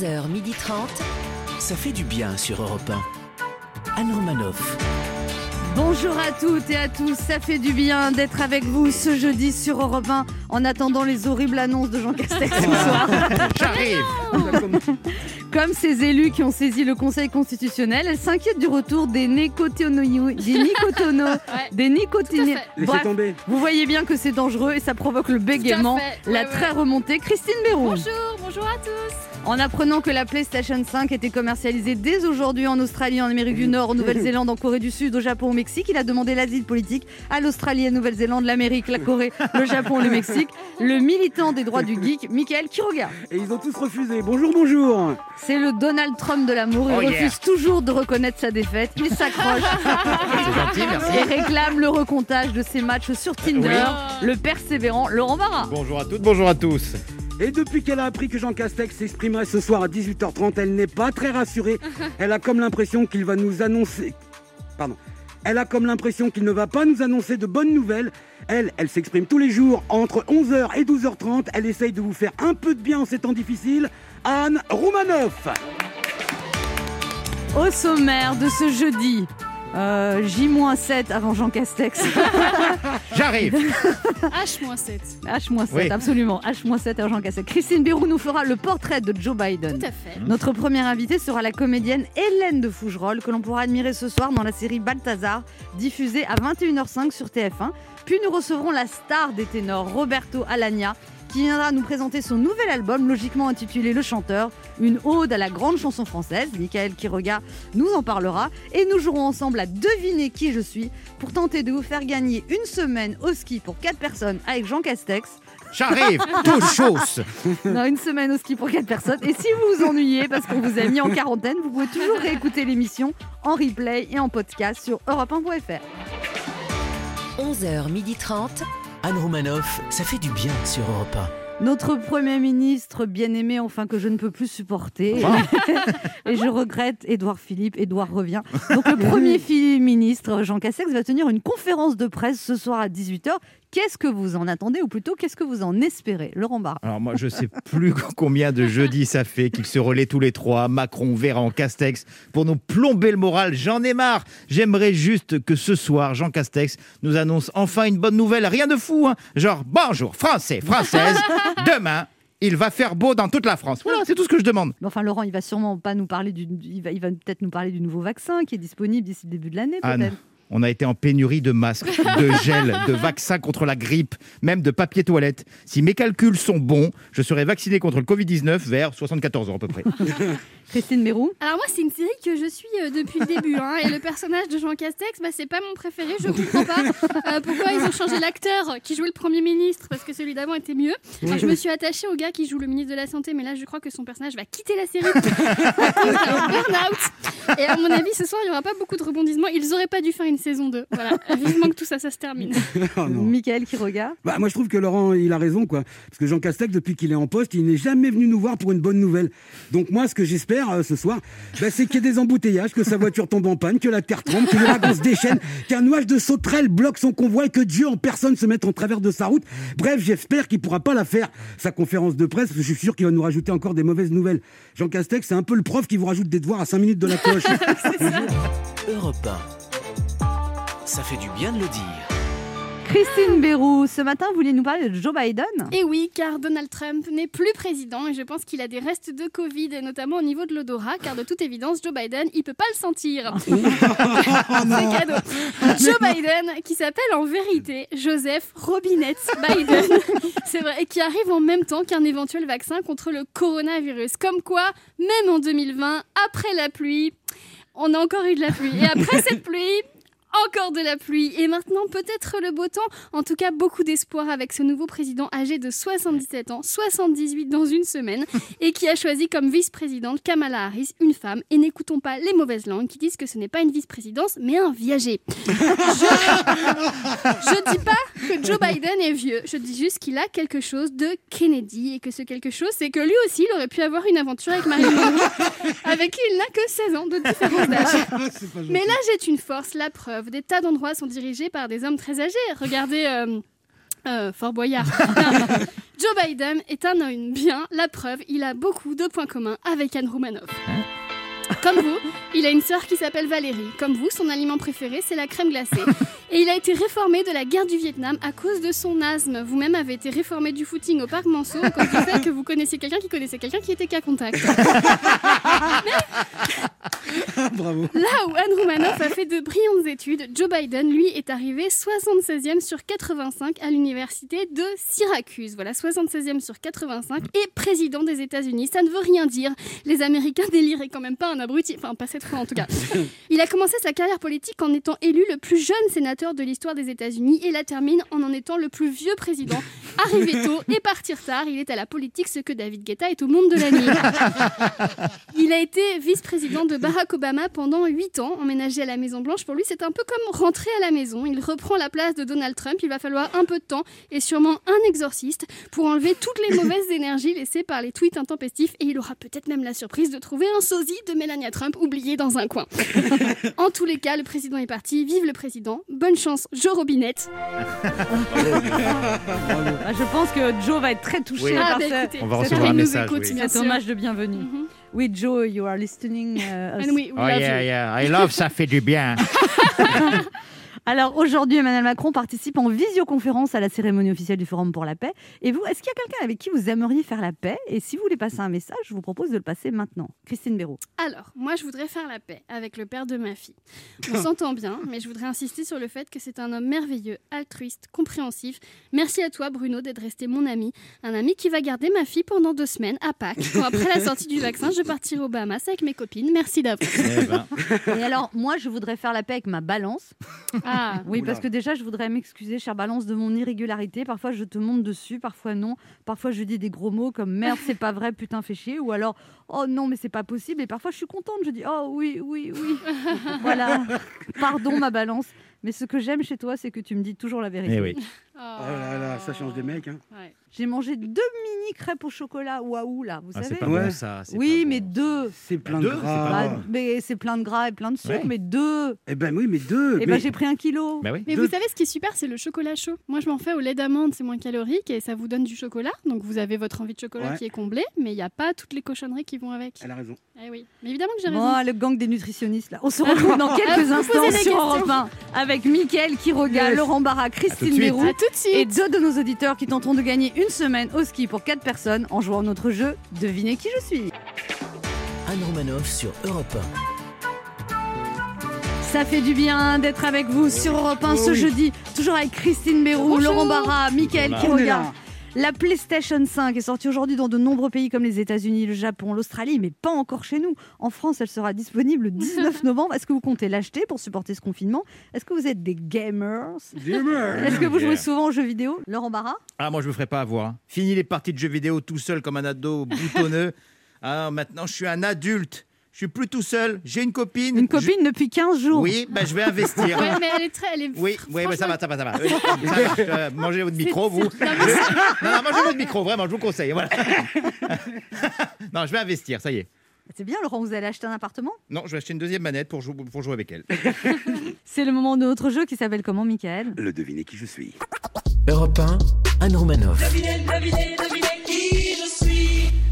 11h30. Ça fait du bien sur Europe 1. Anne Romanoff. Bonjour à toutes et à tous, ça fait du bien d'être avec vous ce jeudi sur Europe 1 en attendant les horribles annonces de Jean Castex ce soir. J'arrive Comme ces élus qui ont saisi le Conseil constitutionnel, elle s'inquiète du retour des nicotono, des nicotono, des nicotiniers. Laissez Bref, tomber. vous voyez bien que c'est dangereux et ça provoque le bégaiement, la ouais, très ouais. remontée Christine Béroux. Bonjour, bonjour à tous. En apprenant que la PlayStation 5 était commercialisée dès aujourd'hui en Australie, en Amérique du Nord, en Nouvelle-Zélande, en Corée du Sud, au Japon, au Mexique, il a demandé l'asile politique à l'Australie, à Nouvelle-Zélande, l'Amérique, la Corée, le Japon, le Mexique. Le militant des droits du geek, Michael Quiroga. Et ils ont tous refusé. Bonjour, bonjour. C'est le Donald Trump de l'amour. Il Oh yeah. refuse toujours de reconnaître sa défaite. Il s'accroche C'est gentil, merci. et réclame le recomptage de ses matchs sur Tinder. Le persévérant Laurent Barra. Bonjour à toutes, bonjour à tous. Et depuis qu'elle a appris que Jean Castex s'exprimerait ce soir à 18h30, elle n'est pas très rassurée. Elle a comme l'impression qu'il va nous annoncer. Pardon. Elle a comme l'impression qu'il ne va pas nous annoncer de bonnes nouvelles. Elle, elle s'exprime tous les jours entre 11h et 12h30. Elle essaye de vous faire un peu de bien en ces temps difficiles. Anne Roumanoff. Au sommaire de ce jeudi, euh, J-7 avant Jean Castex. J'arrive H-7. H-7, Oui. absolument. H-7 avant Jean Castex. Christine Bérou nous fera le portrait de Joe Biden. Tout à fait. Notre première invitée sera la comédienne Hélène de Fougerolles, que l'on pourra admirer ce soir dans la série Balthazar, diffusée à 21h05 sur TF1. Puis nous recevrons la star des ténors, Roberto Alagna, qui viendra nous présenter son nouvel album, logiquement intitulé Le Chanteur, une ode à la grande chanson française. Michael Quiroga nous en parlera. Et nous jouerons ensemble à deviner qui je suis pour tenter de vous faire gagner une semaine au ski pour 4 personnes avec Jean Castex. J'arrive Tout chose Non, une semaine au ski pour 4 personnes. Et si vous vous ennuyez parce qu'on vous a mis en quarantaine, vous pouvez toujours réécouter l'émission en replay et en podcast sur europe1.fr. 11h30. Anne Romanoff. Ça fait du bien sur Europe Notre Premier ministre bien-aimé, enfin que je ne peux plus supporter. et je regrette Édouard Philippe. Édouard revient. Donc le Premier ministre, Jean Castex, va tenir une conférence de presse ce soir à 18h. Qu'est-ce que vous en attendez ou plutôt qu'est-ce que vous en espérez? Laurent Barra. Alors moi, je sais plus combien de jeudis ça fait qu'ils se relaient tous les trois, Macron, Véran, Castex, pour nous plomber le moral. J'en ai marre J'aimerais juste que ce soir, Jean Castex nous annonce enfin une bonne nouvelle. Rien de fou, hein Genre, bonjour, Français, Françaises, demain, il va faire beau dans toute la France. Voilà, c'est tout ce que je demande. Mais Enfin, Laurent, il va sûrement pas nous parler du. Il va, il va peut-être nous parler du nouveau vaccin qui est disponible d'ici le début de l'année, Anne, peut-être. On a été en pénurie de masques, de gel, de vaccins contre la grippe, même de papier toilette. Si mes calculs sont bons, je serai vacciné contre le Covid-19 vers 74 ans à peu près. Christine Mérou Alors moi, c'est une série que je suis euh, depuis le début. hein, et le personnage de Jean Castex, bah, c'est pas mon préféré. Je comprends pas euh, pourquoi ils ont changé l'acteur qui jouait le Premier ministre, parce que celui d'avant était mieux. Enfin, je me suis attachée au gars qui joue le ministre de la Santé, mais là, je crois que son personnage va quitter la série. burn-out. Et à mon avis, ce soir, il y aura pas beaucoup de rebondissements. Ils auraient pas dû faire une saison 2. Voilà, vivement que tout ça, ça se termine. Oh. Michael qui regarde. Bah, moi, je trouve que Laurent, il a raison, quoi. Parce que Jean Castex, depuis qu'il est en poste, il n'est jamais venu nous voir pour une bonne nouvelle. Donc, moi, ce que j'espère euh, ce soir, bah, c'est qu'il y ait des embouteillages, que sa voiture tombe en panne, que la terre tremble, que l'ouragan se déchaîne, qu'un nuage de sauterelles bloque son convoi et que Dieu en personne se mette en travers de sa route. Bref, j'espère qu'il pourra pas la faire, sa conférence de presse, parce que je suis sûr qu'il va nous rajouter encore des mauvaises nouvelles. Jean Castex, c'est un peu le prof qui vous rajoute des devoirs à 5 minutes de la cloche. 1. Europe 1. Ça fait du bien de le dire. Christine Bérou, ce matin, vous vouliez nous parler de Joe Biden? Et oui, car Donald Trump n'est plus président et je pense qu'il a des restes de Covid, et notamment au niveau de l'odorat, car de toute évidence, Joe Biden, il peut pas le sentir. C'est cadeau. Joe Biden, qui s'appelle en vérité Joseph Robinette Biden, c'est vrai, et qui arrive en même temps qu'un éventuel vaccin contre le coronavirus. Comme quoi, même en 2020, après la pluie, on a encore eu de la pluie. Et après cette pluie, encore de la pluie et maintenant peut-être le beau temps. En tout cas, beaucoup d'espoir avec ce nouveau président âgé de 77 ans, 78 dans une semaine, et qui a choisi comme vice-présidente Kamala Harris, une femme. Et n'écoutons pas les mauvaises langues qui disent que ce n'est pas une vice-présidence, mais un viager. Je, je dis pas que Joe Biden est vieux, je dis juste qu'il a quelque chose de Kennedy et que ce quelque chose, c'est que lui aussi, il aurait pu avoir une aventure avec Marilyn Monroe, avec qui il n'a que 16 ans de différence d'âge. Mais l'âge est une force, la preuve. Des tas d'endroits sont dirigés par des hommes très âgés. Regardez. euh, Euh, Fort Boyard. Joe Biden est un homme bien, la preuve, il a beaucoup de points communs avec Anne Romanoff. Comme vous, il a une sœur qui s'appelle Valérie. Comme vous, son aliment préféré, c'est la crème glacée. Et il a été réformé de la guerre du Vietnam à cause de son asthme. Vous-même avez été réformé du footing au parc Monceau à cause du fait que vous connaissiez quelqu'un qui connaissait quelqu'un qui était cas contact. Bravo. Là où Anne Romanoff a fait de brillantes études, Joe Biden, lui, est arrivé 76e sur 85 à l'université de Syracuse. Voilà, 76e sur 85 et président des États-Unis. Ça ne veut rien dire. Les Américains déliraient quand même pas un Il a commencé sa carrière politique en étant élu le plus jeune sénateur de l'histoire des États-Unis et la termine en en étant le plus vieux président. Arrivé tôt et partir tard, il est à la politique ce que David Guetta est au monde de la nuit. Il a été vice-président de Barack Obama pendant 8 ans, emménagé à la Maison Blanche. Pour lui, c'est un peu comme rentrer à la maison. Il reprend la place de Donald Trump. Il va falloir un peu de temps et sûrement un exorciste pour enlever toutes les mauvaises énergies laissées par les tweets intempestifs. Et il aura peut-être même la surprise de trouver un sosie de Melania Trump oublié dans un coin. en tous les cas, le président est parti. Vive le président. Bonne chance, Joe Robinette. Ah, je pense que Joe va être très touché Oui. par Ah, bah, écoutez, On va recevoir un message, écoute, oui. cet hommage de bienvenue. Mhm. Oui, Joe, you are listening. uh, us. And we- we Oh love yeah, you. yeah. I love, ça fait du bien. Alors aujourd'hui, Emmanuel Macron participe en visioconférence à la cérémonie officielle du Forum pour la paix. Et vous, est-ce qu'il y a quelqu'un avec qui vous aimeriez faire la paix? Et si vous voulez passer un message, je vous propose de le passer maintenant. Christine Béraud. Alors, moi, je voudrais faire la paix avec le père de ma fille. On s'entend bien, mais je voudrais insister sur le fait que c'est un homme merveilleux, altruiste, compréhensif. Merci à toi, Bruno, d'être resté mon ami. Un ami qui va garder ma fille pendant deux semaines à Pâques. Quand après la sortie du vaccin, je partirai aux Bahamas avec mes copines. Merci d'avance. Eh ben, Et alors, moi, je voudrais faire la paix avec ma balance. Ah, Oui, Oula. parce que déjà, je voudrais m'excuser, chère balance, de mon irrégularité. Parfois, je te monte dessus, parfois non. Parfois, je dis des gros mots comme merde, c'est pas vrai, putain, fais chier. Ou alors, oh non, mais c'est pas possible. Et parfois, je suis contente, je dis, oh oui, oui, oui. voilà. Pardon, ma balance. Mais ce que j'aime chez toi, c'est que tu me dis toujours la vérité. eh oui. oh. Oh là là, ça change des mecs. Hein. Ouais. J'ai mangé deux mini crêpes au chocolat waouh là, vous Ah, savez c'est pas Ouais. bon ça. Oui, pas mais bon. deux. C'est plein deux, de gras. pas Bah, mais c'est plein de gras et plein de sucre, Ouais. mais deux. Eh ben oui, mais deux. Et mais... ben j'ai pris un kilo. Bah oui. Mais Deux- vous savez, ce qui est super, c'est le chocolat chaud. Moi, je m'en fais au lait d'amande, c'est moins calorique et ça vous donne du chocolat. Donc, vous avez votre envie de chocolat Ouais. qui est comblée, mais il n'y a pas toutes les cochonneries qui vont avec. Elle a raison. Eh oui. Mais évidemment que j'ai raison. Bon, le gang des nutritionnistes là. On se retrouve dans quelques Ah, vous instants sur. Europe 1 avec Mickaël Quiroga, Yes. Laurent Barra, Christine de suite. Bérou À tout de suite. et deux de nos auditeurs qui tenteront de gagner une semaine au ski pour quatre personnes en jouant notre jeu Devinez qui je suis. Anne Romanoff sur Europe Ça fait du bien d'être avec vous sur Europe 1 ce oui. jeudi, toujours avec Christine Bérou, Bonjour. Laurent Barra, Mickaël Quiroga. La PlayStation 5 est sortie aujourd'hui dans de nombreux pays comme les États-Unis, le Japon, l'Australie, mais pas encore chez nous. En France, elle sera disponible le 19 novembre. Est-ce que vous comptez l'acheter pour supporter ce confinement? Est-ce que vous êtes des gamers? Gamer. Est-ce que vous jouez Yeah. souvent aux jeux vidéo? Laurent Barra? Ah, moi, je me ferai pas avoir. hein. Fini les parties de jeux vidéo tout seul comme un ado boutonneux. ah, maintenant, je suis un adulte. Je suis plus tout seul. J'ai une copine. Une copine depuis 15 Je- jours. Oui, ben, je vais investir. Ouais, mais elle est très. Elle est Oui, oui, ça va, ça va, ça va. Oui, ça va. Euh, mangez votre micro, vous. Non, mais Non, non, mangez votre micro, vraiment, je vous conseille. Voilà. non, je vais investir, ça y est. C'est bien, Laurent, vous allez acheter un appartement? Non, je vais acheter une deuxième manette pour jouer, pour jouer avec elle. C'est le moment de notre jeu qui s'appelle comment, Michael? Le devinez qui je suis. Europe 1, Anne Romanoff.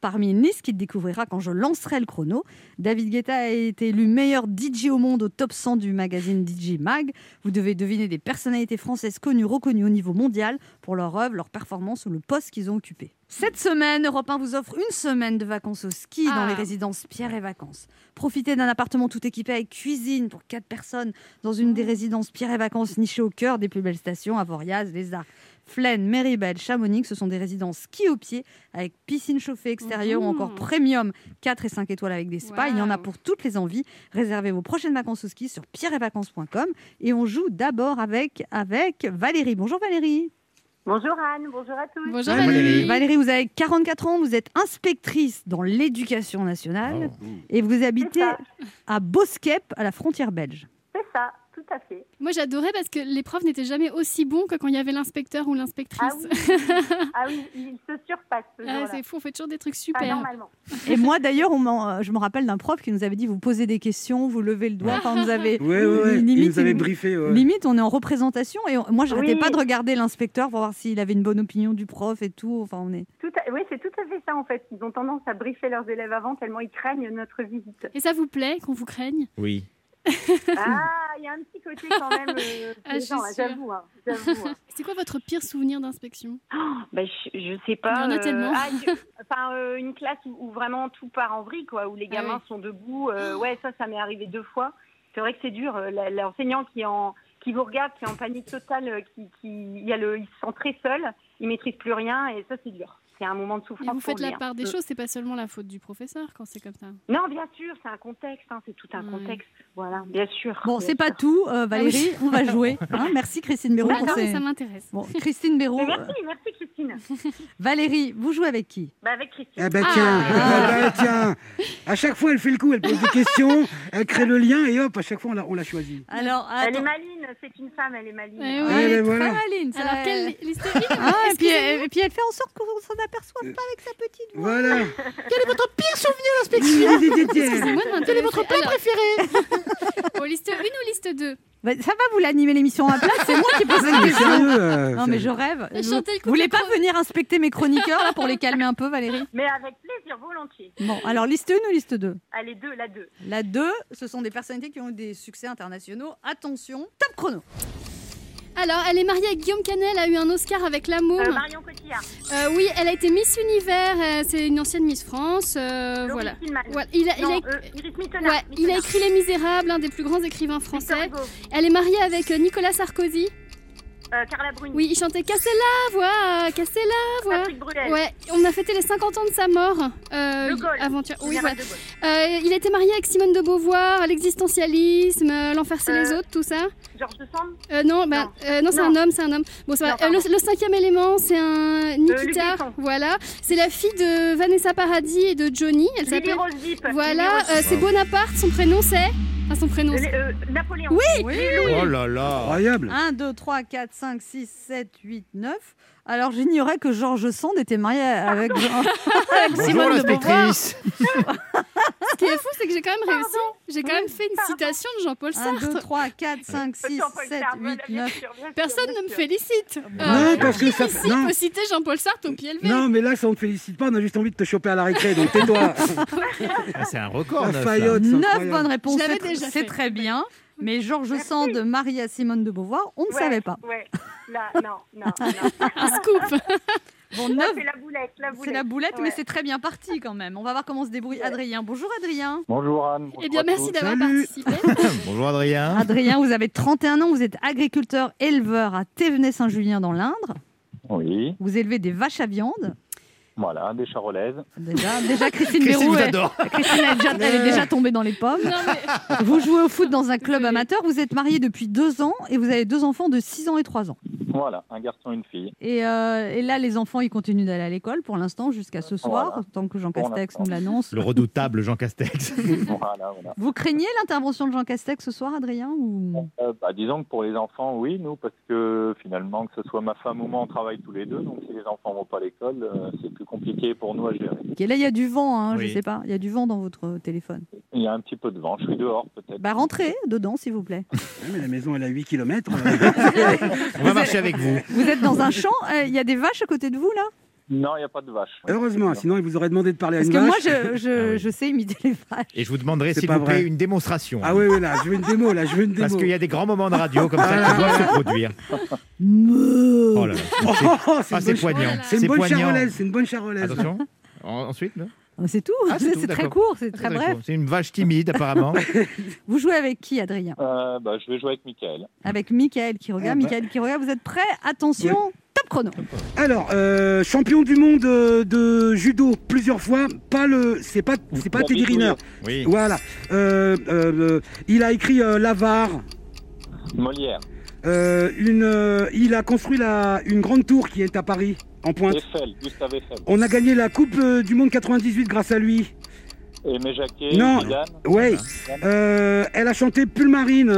parmi une liste qu'il découvrira quand je lancerai le chrono. David Guetta a été élu meilleur DJ au monde au top 100 du magazine DJ Mag. Vous devez deviner des personnalités françaises connues, reconnues au niveau mondial pour leur œuvre, leur performance ou le poste qu'ils ont occupé. Cette semaine, Europe 1 vous offre une semaine de vacances au ski dans Ah. les résidences Pierre et Vacances. Profitez d'un appartement tout équipé avec cuisine pour 4 personnes dans une des résidences Pierre et Vacances nichées au cœur des plus belles stations, Avoriaz, Les Arcs, Flaine, Méribel, Chamonix. Ce sont des résidences ski au pied avec piscine chauffée extérieure ou encore premium 4 et 5 étoiles avec des spas. Il y en a pour toutes les envies. Réservez vos prochaines vacances au ski sur pierreetvacances.com et on joue d'abord avec, avec Valérie. Bonjour Valérie. Bonjour Anne, bonjour à tous. Bonjour Valérie. Valérie. Valérie, vous avez 44 ans, vous êtes inspectrice dans l'éducation nationale Oh. et vous habitez à Boskep, à la frontière belge. C'est ça, tout à fait. Moi, j'adorais parce que les profs n'étaient jamais aussi bons que quand il y avait l'inspecteur ou l'inspectrice. Ah oui, ah oui, il se surpasse ce Ah, c'est fou, on fait toujours des trucs Pas super. normalement. Et moi d'ailleurs, on m'en- euh, je me rappelle d'un prof qui nous avait dit vous posez des questions, vous levez le doigt. Enfin, on nous avait Ouais, ouais, ouais. limite, il nous avait briefé. ouais. limite, on est en représentation et on- moi j'arrêtais Oui. pas de regarder l'inspecteur pour voir s'il avait une bonne opinion du prof et tout. Enfin, on est. Tout à- Oui, c'est tout à fait ça en fait. Ils ont tendance à briefer leurs élèves avant tellement ils craignent notre visite. Et ça vous plaît qu'on vous craigne? Oui. Ah, il y a un petit côté quand même. Euh, Ah, hein, j'avoue. hein, hein. C'est quoi votre pire souvenir d'inspection? Bah, je, je sais pas. Il y en a tellement. ah, une- enfin, euh, une classe où, où vraiment tout part en vrille, quoi, où les Ah gamins sont debout. euh, ouais, ça, ça m'est arrivé deux fois. C'est vrai que c'est dur. euh, la- L'enseignant qui en qui vous regarde, qui est en panique totale, euh, qui, qui il, y a le, il se sent très seul, il maîtrise plus rien et ça c'est dur. C'est un moment de Et souffrance. vous pour faites lui, la hein. part des Mm. choses, c'est pas seulement la faute du professeur quand c'est comme ça. Non, bien sûr, c'est un contexte, hein, c'est tout un Ouais. contexte. Voilà, bien sûr. Bon, c'est pas tout, euh, Valérie. On va jouer. hein. Merci Christine Béraud. pour D'accord, mais ces- ça m'intéresse. Bon, Christine Béraud. Mais euh, merci, merci Christine. Valérie, vous jouez avec qui? Bah, avec Christine. Ah bah Ah. tiens, Ah. ah bah tiens. À chaque fois, elle fait le coup, elle pose des questions, elle crée le lien et hop, à chaque fois, on l'a, on l'a choisi. Alors, Elle est maline, c'est une femme, elle est maline. Eh. Eh ben très voilà. maline, ça. Alors, quelle Ah, puis, et puis elle fait en sorte qu'on s'en aperçoive pas avec sa petite voix. Voilà. Quel est votre pire souvenir d'inspection Quel est votre plat préféré Bon, liste 1 ou liste 2 Bah, Ça va, vous l'animez l'émission à place, c'est moi qui pose la question. euh, Non, mais je rêve. Vous, vous voulez pas venir inspecter mes chroniqueurs là, pour les calmer un peu, Valérie Mais avec plaisir, volontiers. Bon, alors liste 1 ou liste 2 Allez, deux, la deux. La 2, ce sont des personnalités qui ont eu des succès internationaux. Attention, top chrono. Alors, elle est mariée avec Guillaume Canet, elle a eu un Oscar avec L'amour. Euh, Marion Cotillard. Euh, oui, elle a été Miss Univers, euh, c'est une ancienne Miss France. euh, voilà. Il, a, il, a, Non, Iris Mittenard. ouais, il a écrit Les Misérables, un des plus grands écrivains français. Elle est mariée avec Nicolas Sarkozy. Euh, Carla Bruni. Oui, il chantait Cassez la voix, cassez la voix. Patrick Bruel. Ouais, on a fêté les 50 ans de sa mort. Euh, De Gaulle. Avant-hier. Oui, Gaulle. Euh, il a été marié avec Simone de Beauvoir, l'existentialisme, l'enfer c'est les autres, tout ça. Georges Sand? Euh, non, bah, Non. euh, non, c'est un homme, c'est un homme. Bon, ça va. Non, Euh, le, le cinquième élément, c'est un Luc Nikita. Voilà, c'est la fille de Vanessa Paradis et de Johnny. Elle s'appelle. Voilà, euh, c'est Bonaparte. Son prénom c'est. Son prénom. Euh, Napoléon. Oui. Oui Oh là là. Incroyable. 1, 2, 3, 4, 5, 6, 7, 8, 9. Alors j'ignorais que Georges Sand était marié avec, Jean- avec Bonjour Simone de Beauvoir. Ce qui est fou, c'est que j'ai quand même réussi. J'ai quand même fait une citation de Jean-Paul 1, 2, Sartre. 3, 4, 5, 6, Jean-Paul 7, Sartre, 8, voilà, bien 9. sûr, bien sûr, Personne ne me félicite. Non, parce que ça- ici non. peut citer Jean-Paul Sartre au pied levé Non, mais là, ça on te félicite pas, on a juste envie de te choper à la récré, donc tais-toi. Ah, c'est un record. La neuf, là. faillotte, c'est 9 incroyable. bonnes réponses, Je l'avais c'est- déjà c'est fait. très bien. Mais Georges. Sand, marié à Simone de Beauvoir, on ne Ouais, savait pas. Ouais, là, non, non, non. Un scoop. Bon, Là, 9, c'est la boulette, la boulette. c'est la boulette, mais c'est très bien parti quand même. On va voir comment se débrouille Adrien. Bonjour Adrien. Bonjour Anne. Eh bien, merci d'avoir participé. Bonjour Adrien. Adrien, vous avez 31 ans, vous êtes agriculteur éleveur à Thévenay-Saint-Julien dans l'Indre. Oui, Vous élevez des vaches à viande. Voilà, des charolaises. Déjà, déjà Christine, vous adore. Christine, elle est, déjà, elle est déjà tombée dans les pommes. Non, mais Vous jouez au foot dans un club amateur. Vous êtes marié depuis deux ans et vous avez deux enfants de 6 ans et 3 ans. Voilà, un garçon et une fille. Et, euh, et là, les enfants, ils continuent d'aller à l'école pour l'instant jusqu'à ce soir, Voilà. tant que Jean Castex nous l'annonce. Le redoutable Jean Castex. voilà, voilà. Vous craignez l'intervention de Jean Castex ce soir, Adrien ou... Euh, bah, disons que pour les enfants, oui, nous, parce que finalement, que ce soit ma femme ou moi, on travaille tous les deux. Donc si les enfants vont pas à l'école, euh, c'est plus compliqué pour nous à gérer. Ok, Là, il y a du vent, hein, Oui. je sais pas. Il y a du vent dans votre téléphone. Il y a un petit peu de vent. Je suis dehors peut-être. Bah, rentrez dedans, s'il vous plaît. Ouais, mais la maison, elle a 8 km. On va marcher avec vous. Vous êtes dans un champ. euh, Il y a des vaches à côté de vous, là? Non, il n'y a pas de vache. Heureusement, sinon, il vous aurait demandé de parler à Parce une que moi, vache. je, je, Ah oui. je sais imiter les vaches. Et je vous demanderai, s'il vous plaît, une démonstration. Ah oui, oui, là, je veux une démo, là, je veux une démo. Parce qu'il y a des grands moments de radio comme ça Ah. qui doivent se produire. Oh là là. Oh, C'est- oh, Ah, une poignant. C'est une bonne charolaise, c'est une bonne charolaise. Attention. En- Ensuite, là C'est tout. Ah, c'est c'est très d'accord. court, c'est très bref. C'est une vache timide, apparemment. Vous jouez avec qui, Adrien? Euh, bah, je vais jouer avec Michael. Avec Michael qui regarde. Ah bah. Michael qui regarde, vous êtes prêts? Attention, top chrono. Alors, euh, champion du monde euh, de judo plusieurs fois, pas le, c'est pas, c'est pas Teddy Riner. Oui. Voilà. Euh, euh, euh, il a écrit euh, l'avare. Molière, Euh, une, euh, il a construit la, une grande tour qui est à Paris, en pointe. Eiffel, Gustave Eiffel, On a gagné la Coupe euh, du Monde 98 grâce à lui. Aimé Jacquet, Non. Zidane, Ouais. Elle a chanté Pulmarine,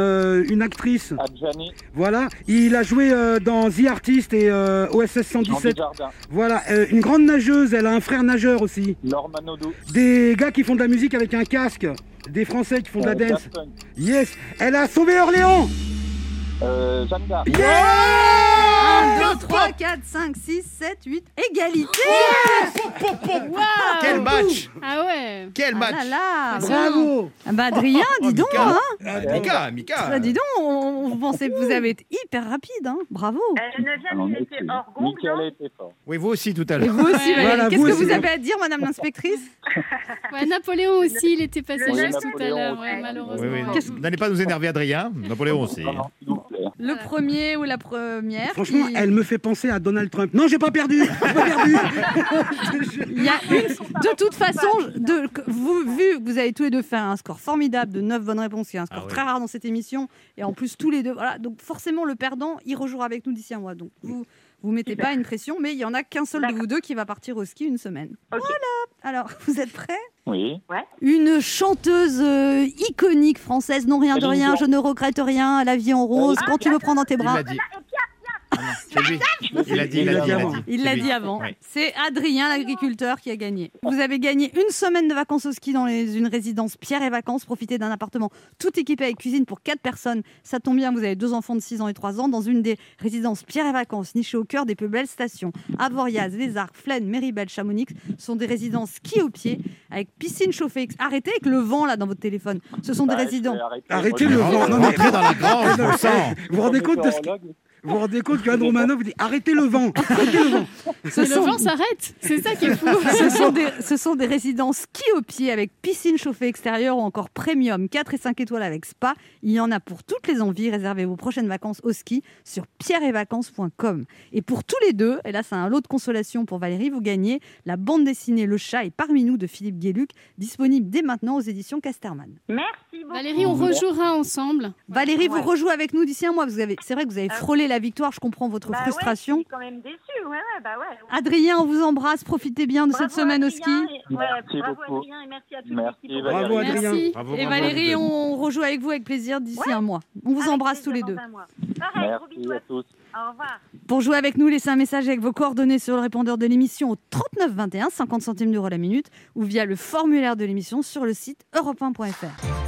une actrice. Adjani, Voilà. Il a joué dans The Artist et OSS Jean 117. Dujardin, Voilà. Une grande nageuse. Elle a un frère nageur aussi. Des gars qui font de la musique avec un casque. Des Français qui font de la dance. Yes. Elle a sauvé Orléans. Euh, Jeanne d'Arc. Ah 1, 2, 3, 4, 5, 6, 7, 8. Égalité Waouh Quel match Ah ouais Quel Ah match là là Bravo. Ah Bah Adrien, dis Oh, donc Mika. hein Ah, Mika, Mika. Bah, Dis donc, on, on pensait que vous avez été hyper rapide, hein Bravo Euh, le neuvième, il était hors non a été fort. Oui, vous aussi tout à Et l'heure. vous aussi. Valérie, Voilà, qu'est-ce vous que aussi. vous avez à dire, madame l'inspectrice Ouais, Napoléon aussi, il était passé Oui, juste tout à Napoléon l'heure, aussi. ouais, Oui, malheureusement. oui. Qu'est-ce- N'allez pas nous énerver, Adrien. Napoléon aussi. Non, non, s'il vous plaît. Le premier ou la première Franchement, qui- elle me fait penser à Donald Trump. Non, j'ai pas perdu. Pas perdu. Il y a une... De toute façon, de... vous, vu que vous avez tous les deux fait un score formidable de 9 bonnes réponses, qui est un score Ah ouais. très rare dans cette émission, et en plus tous les deux, voilà, donc forcément le perdant, il rejouera avec nous d'ici un mois. Donc vous vous mettez pas une pression, mais il y en a qu'un seul de vous deux qui va partir au ski une semaine. Voilà. Alors, vous êtes prêts? Oui. Une chanteuse euh, iconique française, non rien de rien, je ne regrette rien, la vie en rose, Ah, quand tu me prends dans tes bras. C'est lui. Il l'a dit, il l'a dit, il l'a dit. Il C'est l'a lui. dit avant. Oui. C'est Adrien, l'agriculteur, qui a gagné. Vous avez gagné une semaine de vacances au ski dans les- une résidence Pierre et Vacances. Profitez d'un appartement tout équipé avec cuisine pour 4 personnes. Ça tombe bien, vous avez deux enfants de 6 ans et 3 ans dans une des résidences Pierre et Vacances, nichée au cœur des plus belles stations. Avoriaz, Les Arcs, Flaine, Méribel, Chamonix sont des résidences ski au pied avec piscine chauffée. Arrêtez avec le vent là dans votre téléphone. Ce sont des Bah, résidents. Arrêtez le vent. Non, mais- dans la grange. Vous vous rendez compte de ce. Vous vous rendez compte qu'Anne Romano vous dit arrêtez le vent, arrêtez le vent. Ce Et sont- le vent s'arrête, c'est ça qui est fou. ce, sont des, ce sont des résidences ski au pied avec piscine chauffée extérieure ou encore premium 4 et 5 étoiles avec spa. Il y en a pour toutes les envies. Réservez vos prochaines vacances au ski sur pierreetvacances.com. Et pour tous les deux, et là c'est un lot de consolation pour Valérie, vous gagnez la bande dessinée Le chat est parmi nous de Philippe Guéluc, disponible dès maintenant aux éditions Casterman. Merci beaucoup. Valérie, on rejouera ensemble. Valérie, Ouais. vous rejouez avec nous d'ici un mois. Vous avez, c'est vrai que vous avez Ah. frôlé la victoire, je comprends votre Bah ouais, frustration. je suis quand même déçue. Ouais, ouais, bah ouais. Adrien, on vous embrasse, profitez bien de cette semaine au ski. et- ouais, Merci bravo beaucoup. Adrien et merci à toute Merci. Bravo Adrien. Merci. Bravo, Et bravo. Valérie, on rejoue avec vous avec plaisir d'ici un mois. On vous Avec embrasse tous les deux. Pareil, gros Merci bisous à tous. Au revoir. Pour jouer avec nous, laissez un message avec vos coordonnées sur le répondeur de l'émission au 39 21, 50 centimes d'euros la minute, ou via le formulaire de l'émission sur le site europe1.fr.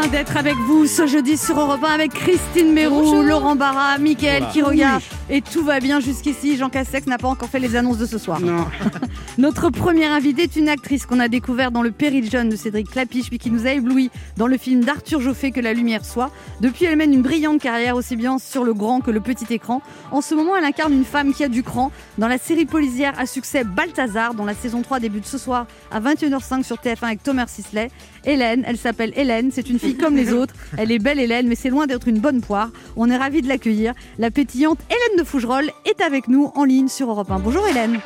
bien d'être avec vous ce jeudi sur Europe 1 avec Christine Mérou. Laurent Barra, Mickaël Voilà. qui regarde. Et tout va bien jusqu'ici. Jean Castex n'a pas encore fait les annonces de ce soir. Non, Notre première invitée est une actrice qu'on a découvert dans Le Péril jeune de Cédric Clapiche, puis qui nous a ébloui dans le film d'Arthur Joffé Que la lumière soit. Depuis, elle mène une brillante carrière aussi bien sur le grand que le petit écran. En ce moment, elle incarne une femme qui a du cran dans la série policière à succès Balthazar, dont la saison 3 débute ce soir à 21h05 sur TF1 avec Thomas Sisley. Hélène, elle s'appelle Hélène, c'est une fille comme les autres. Elle est belle Hélène, mais c'est loin d'être une bonne poire. On est ravis de l'accueillir. La pétillante Hélène de Fougerolles est avec nous en ligne sur Europe 1. Bonjour Hélène.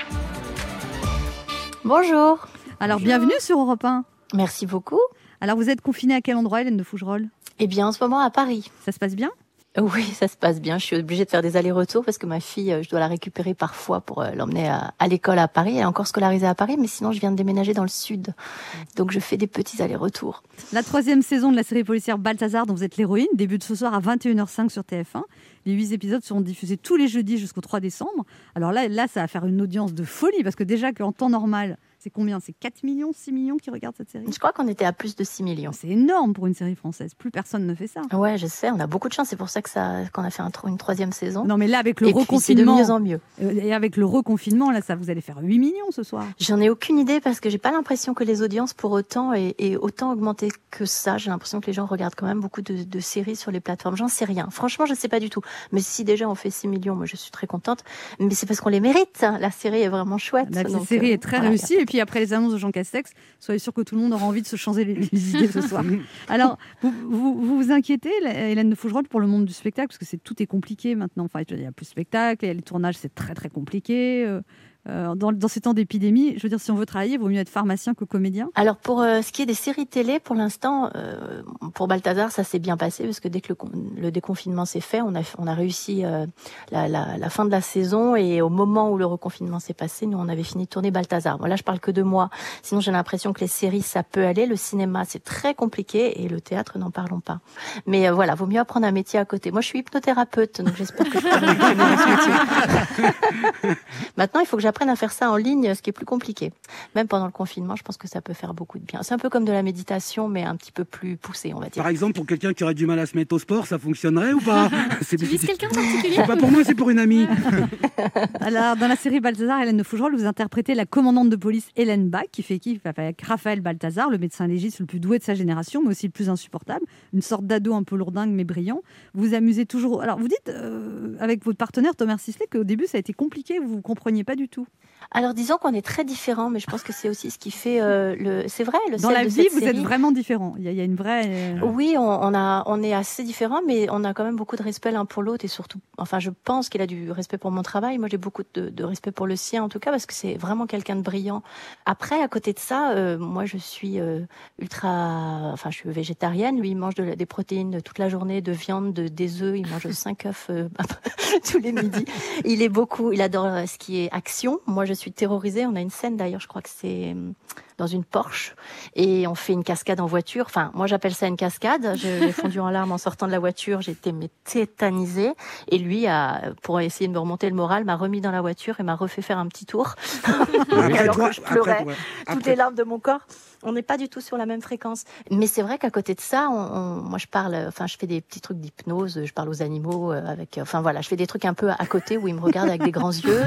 Bonjour. Alors bienvenue sur Europe 1. Merci beaucoup. Alors vous êtes confinée à quel endroit Hélène de Fougerolles? Eh bien, en ce moment à Paris. Ça se passe bien? Oui, ça se passe bien. Je suis obligée de faire des allers-retours parce que ma fille, euh, je dois la récupérer parfois pour euh, l'emmener à, l'école à Paris. Elle est encore scolarisée à Paris, mais sinon je viens de déménager dans le sud. Donc je fais des petits allers-retours. La troisième saison de la série policière Balthazar, dont vous êtes l'héroïne, débute ce soir à 21h05 sur TF1. Les huit épisodes seront diffusés tous les jeudis jusqu'au 3 décembre. Alors là, là, ça va faire une audience de folie, parce que déjà qu'en temps normal, c'est combien? C'est 4 millions, 6 millions qui regardent cette série? Je crois qu'on était à plus de 6 millions. C'est énorme pour une série française. Plus personne ne fait ça. Ouais, je sais, on a beaucoup de chance. C'est pour ça que ça, qu'on a fait un une troisième saison. Non, mais là, avec le Et puis c'est de reconfinement, mieux en mieux. euh, et avec le reconfinement, là, ça vous allez faire 8 millions ce soir. J'en ai aucune idée parce que j'ai pas l'impression que les audiences pour autant aient, aient autant augmenté que ça. J'ai l'impression que les gens regardent quand même beaucoup de, de séries sur les plateformes. J'en sais rien. Franchement, je sais pas du tout. Mais si déjà on fait 6 millions, moi je suis très contente. Mais c'est parce qu'on les mérite. hein. La série est vraiment chouette. La Donc, série euh, est très voilà, réussie. Et puis après les annonces de Jean Castex, soyez sûr que tout le monde aura envie de se changer les, les idées ce soir. Alors, vous vous, vous vous inquiétez, Hélène de Fougerolles, pour le monde du spectacle Parce que c'est tout est compliqué maintenant. Enfin, il y a plus de a les tournages, c'est très très compliqué. Euh, dans, dans ces temps d'épidémie Je veux dire, si on veut travailler, il vaut mieux être pharmacien que comédien. Alors pour euh, ce qui est des séries télé, pour l'instant, euh, pour Balthazar, ça s'est bien passé parce que dès que le, le déconfinement s'est fait, on a, on a réussi euh, la, la, la fin de la saison et au moment où le reconfinement s'est passé, nous on avait fini de tourner Balthazar. Bon là, je parle que de moi. Sinon, j'ai l'impression que les séries, ça peut aller. Le cinéma, c'est très compliqué et le théâtre, n'en parlons pas. Mais euh, voilà, vaut mieux apprendre un métier à côté. Moi, je suis hypnothérapeute, donc j'espère que je métier. Maintenant, il faut que j'apprenne à faire ça en ligne, ce qui est plus compliqué. Même pendant le confinement, je pense que ça peut faire beaucoup de bien. C'est un peu comme de la méditation, mais un petit peu plus poussé, on va dire. Par exemple, pour quelqu'un qui aurait du mal à se mettre au sport, ça fonctionnerait ou pas C'est quelqu'un en particulier C'est pas pour moi, c'est pour une amie. Alors, dans la série Balthazar, Hélène de Fougerolles, vous interprétez la commandante de police Hélène Bach, qui fait équipe avec Raphaël Balthazar, le médecin légiste le plus doué de sa génération, mais aussi le plus insupportable. Une sorte d'ado un peu lourdingue, mais brillant. Vous vous amusez toujours. Alors, vous dites, euh, avec votre partenaire Thomas Sisley, qu'au début, ça a été compliqué, vous ne compreniez pas du tout. you. Alors disons qu'on est très différents, mais je pense que c'est aussi ce qui fait euh, le. C'est vrai, le Dans la de vie, cette vous êtes vraiment différents. Il y, y a une vraie. euh, Oui, on, on a, on est assez différents, mais on a quand même beaucoup de respect l'un pour l'autre et surtout, enfin, je pense qu'il a du respect pour mon travail. Moi, j'ai beaucoup de, de respect pour le sien, en tout cas, parce que c'est vraiment quelqu'un de brillant. Après, à côté de ça, euh, moi, je suis euh, ultra, enfin, je suis végétarienne. Lui, il mange de des protéines toute la journée, de viande, de, des œufs. Il mange cinq œufs euh, tous les midis. Il est beaucoup, il adore euh, ce qui est action. Moi, je suis terrorisée. On a une scène d'ailleurs, je crois que c'est euh, dans une Porsche et on fait une cascade en voiture. Enfin, moi j'appelle ça une cascade. J'ai fondu en larmes en sortant de la voiture. J'étais mais tétanisée. Et lui, a, pour essayer de me remonter le moral, m'a remis dans la voiture et m'a refait faire un petit tour. Alors toi, que je après, pleurais ouais. toutes Après- les larmes de mon corps. On n'est pas du tout sur la même fréquence. Mais c'est vrai qu'à côté de ça, on, on- moi je parle, enfin je fais des petits trucs d'hypnose, je parle aux animaux euh, avec, enfin voilà, je fais des trucs un peu à côté où il me regarde avec des grands yeux.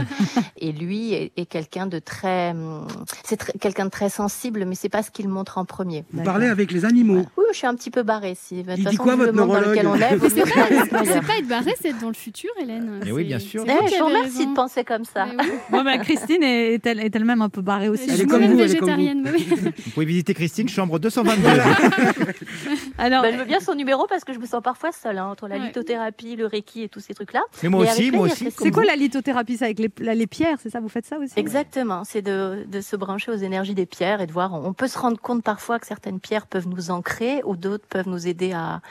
Et lui est, est quelqu'un de très, hum, c'est quelqu'un de très sensible, mais c'est pas ce qu'il montre en premier. Vous parlez avec les animaux. Oui, je suis un petit peu barrée. Si, de toute façon, quoi, votre dans lequel on est, C'est pas, être barré, c'est être dans le futur, Hélène. Mais oui, C'est- bien sûr. Eh, je vous remercie raison. de penser comme ça. Mais oui. Bon, bah, Christine est, elle, est elle-même un peu barrée aussi. Je Elle est suis comme vous, elle est comme vous. végétarienne. oui. Vous pouvez visiter Christine, chambre 222. Alors, Ben, je veux bien son numéro parce que je me sens parfois seule hein, entre la Ouais. lithothérapie, le reiki et tous ces trucs-là. Mais moi aussi, moi aussi. c'est quoi la lithothérapie C'est avec les, pierres, c'est ça Vous faites ça aussi? Exactement, c'est de se brancher aux énergies des pierres et de voir. On peut se rendre compte parfois que certaines pierres peuvent nous ancrer ou d'autres peuvent nous aider à.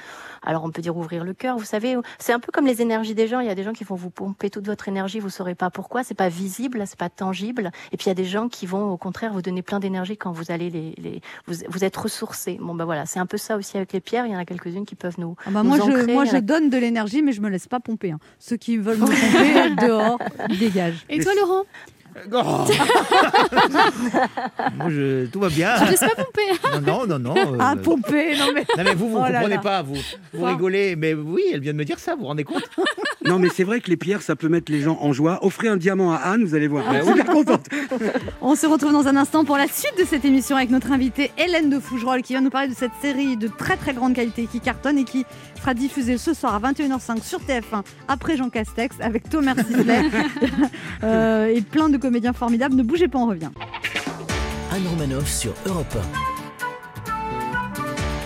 Alors on peut dire ouvrir le cœur. Vous savez, c'est un peu comme les énergies des gens. Il y a des gens qui vont vous pomper toute votre énergie, vous saurez pas pourquoi. C'est pas visible, c'est pas tangible. Et puis il y a des gens qui vont au contraire vous donner plein d'énergie quand vous allez les, les vous, vous êtes ressourcés. Bon ben voilà, c'est un peu ça aussi avec les pierres. Il y en a quelques-unes qui peuvent nous. Ah bah, nous moi, je, moi, je a- donne de l'énergie, mais je me laisse pas pomper. hein. Ceux qui veulent me pomper dehors, ils dégagent. Et toi, Laurent? Oh. Moi, je- tout va bien. Je laisse pas pomper. Non, non, non, non. euh, Ah, pomper Non, mais. Non mais vous, vous Oh là comprenez là. pas, vous, vous Enfin. rigolez, mais oui, elle vient de me dire ça, vous vous rendez compte Non, mais c'est vrai que les pierres, ça peut mettre les gens en joie. Offrez un diamant à Anne, vous allez voir. Elle est super contente. On se retrouve dans un instant pour la suite de cette émission avec notre invitée Hélène de Fougerolles qui vient nous parler de cette série de très très grande qualité qui cartonne et qui sera diffusée ce soir à 21h05 sur TF1 après Jean Castex avec Thomas Sisley euh, et plein de comédiens formidables. Ne bougez pas, on revient. Anne Romanoff sur Europe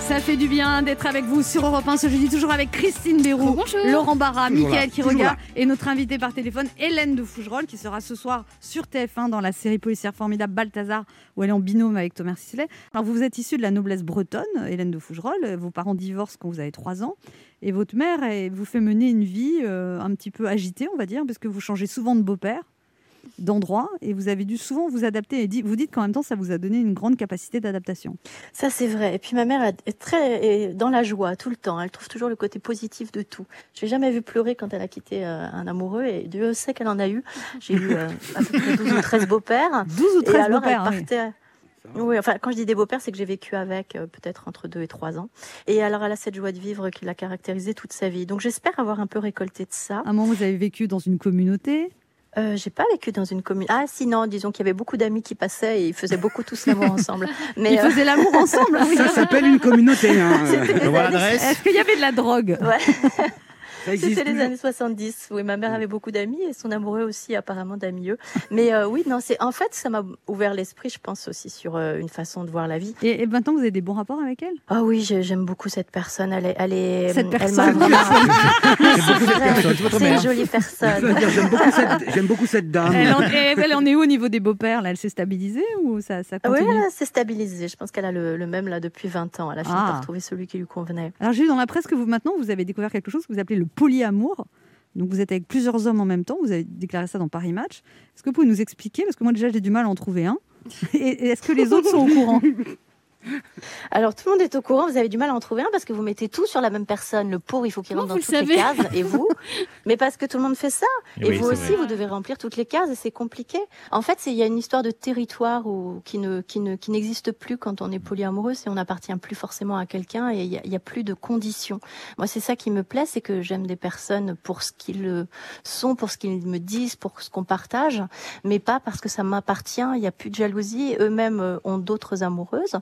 Ça fait du bien d'être avec vous sur Europe 1 ce jeudi, toujours avec Christine Béroux, Bonjour. Laurent Barra, Mickaël qui toujours regarde là. et notre invitée par téléphone Hélène de Fougerolles qui sera ce soir sur TF1 dans la série policière formidable Balthazar où elle est en binôme avec Thomas Sisley. Alors vous êtes issue de la noblesse bretonne, Hélène de Fougerolles, vos parents divorcent quand vous avez 3 ans et votre mère elle vous fait mener une vie euh, un petit peu agitée on va dire parce que vous changez souvent de beau-père d'endroit et vous avez dû souvent vous adapter et vous dites qu'en même temps ça vous a donné une grande capacité d'adaptation. Ça, c'est vrai. Et puis ma mère est très est dans la joie tout le temps. Elle trouve toujours le côté positif de tout. Je l'ai jamais vue pleurer quand elle a quitté euh, un amoureux et Dieu sait qu'elle en a eu. J'ai eu euh, à peu près 12 ou 13 beaux-pères. 12 ou Et 13 alors, beaux-pères. Oui, enfin, quand je dis des beaux-pères, c'est que j'ai vécu avec euh, peut-être entre 2 et 3 ans. Et alors, elle a cette joie de vivre qui l'a caractérisée toute sa vie. Donc, j'espère avoir un peu récolté de ça. À un moment, vous avez vécu dans une communauté. Euh, j'ai pas vécu dans une commune. Ah, si, non, disons qu'il y avait beaucoup d'amis qui passaient et ils faisaient beaucoup tous l'amour ensemble. Mais Ils euh, faisaient l'amour ensemble. oui. Ça s'appelle une communauté. hein. l'adresse. Est-ce qu'il y avait de la drogue? Ouais. C'était les années 70. Oui, ma mère avait beaucoup d'amis et son amoureux aussi, apparemment d'amieux. Mais euh, oui, non, c'est en fait, ça m'a ouvert l'esprit, je pense aussi sur euh, une façon de voir la vie. Et, et maintenant, vous avez des bons rapports avec elle? Ah oui, j'ai- j'aime beaucoup cette personne. Elle est, elle est, Cette elle personne. c'est une jolie personne. J'aime beaucoup, cette- j'aime beaucoup cette dame. elle en, et elle en est où au niveau des beaux-pères là? Elle s'est stabilisée ou ça, ça Oui, continue? elle s'est stabilisée. Je pense qu'elle a le, le même là depuis 20 ans. Elle a fini Ah. par trouver celui qui lui convenait. Alors j'ai vu dans la presse que vous maintenant vous avez découvert quelque chose que vous appelez le polyamour. Donc vous êtes avec plusieurs hommes en même temps. Vous avez déclaré ça dans Paris Match. Est-ce que vous pouvez nous expliquer? Parce que moi déjà j'ai du mal à en trouver un. Et, est-ce que les autres sont au courant? Alors tout le monde est au courant, vous avez du mal à en trouver un parce que vous mettez tout sur la même personne. Le pour, il faut qu'il rentre dans toutes les cases, et vous Mais parce que tout le monde fait ça. Et oui, vous aussi, vrai. vous devez remplir toutes les cases et c'est compliqué. En fait, il y a une histoire de territoire où, qui ne qui ne qui n'existe plus quand on est polyamoureux, c'est on n'appartient plus forcément à quelqu'un et il y a, il y a plus de conditions. Moi, c'est ça qui me plaît, c'est que j'aime des personnes pour ce qu'ils euh, sont, pour ce qu'ils me disent, pour ce qu'on partage, mais pas parce que ça m'appartient. Il y a plus de jalousie. Eux-mêmes euh, ont d'autres amoureuses.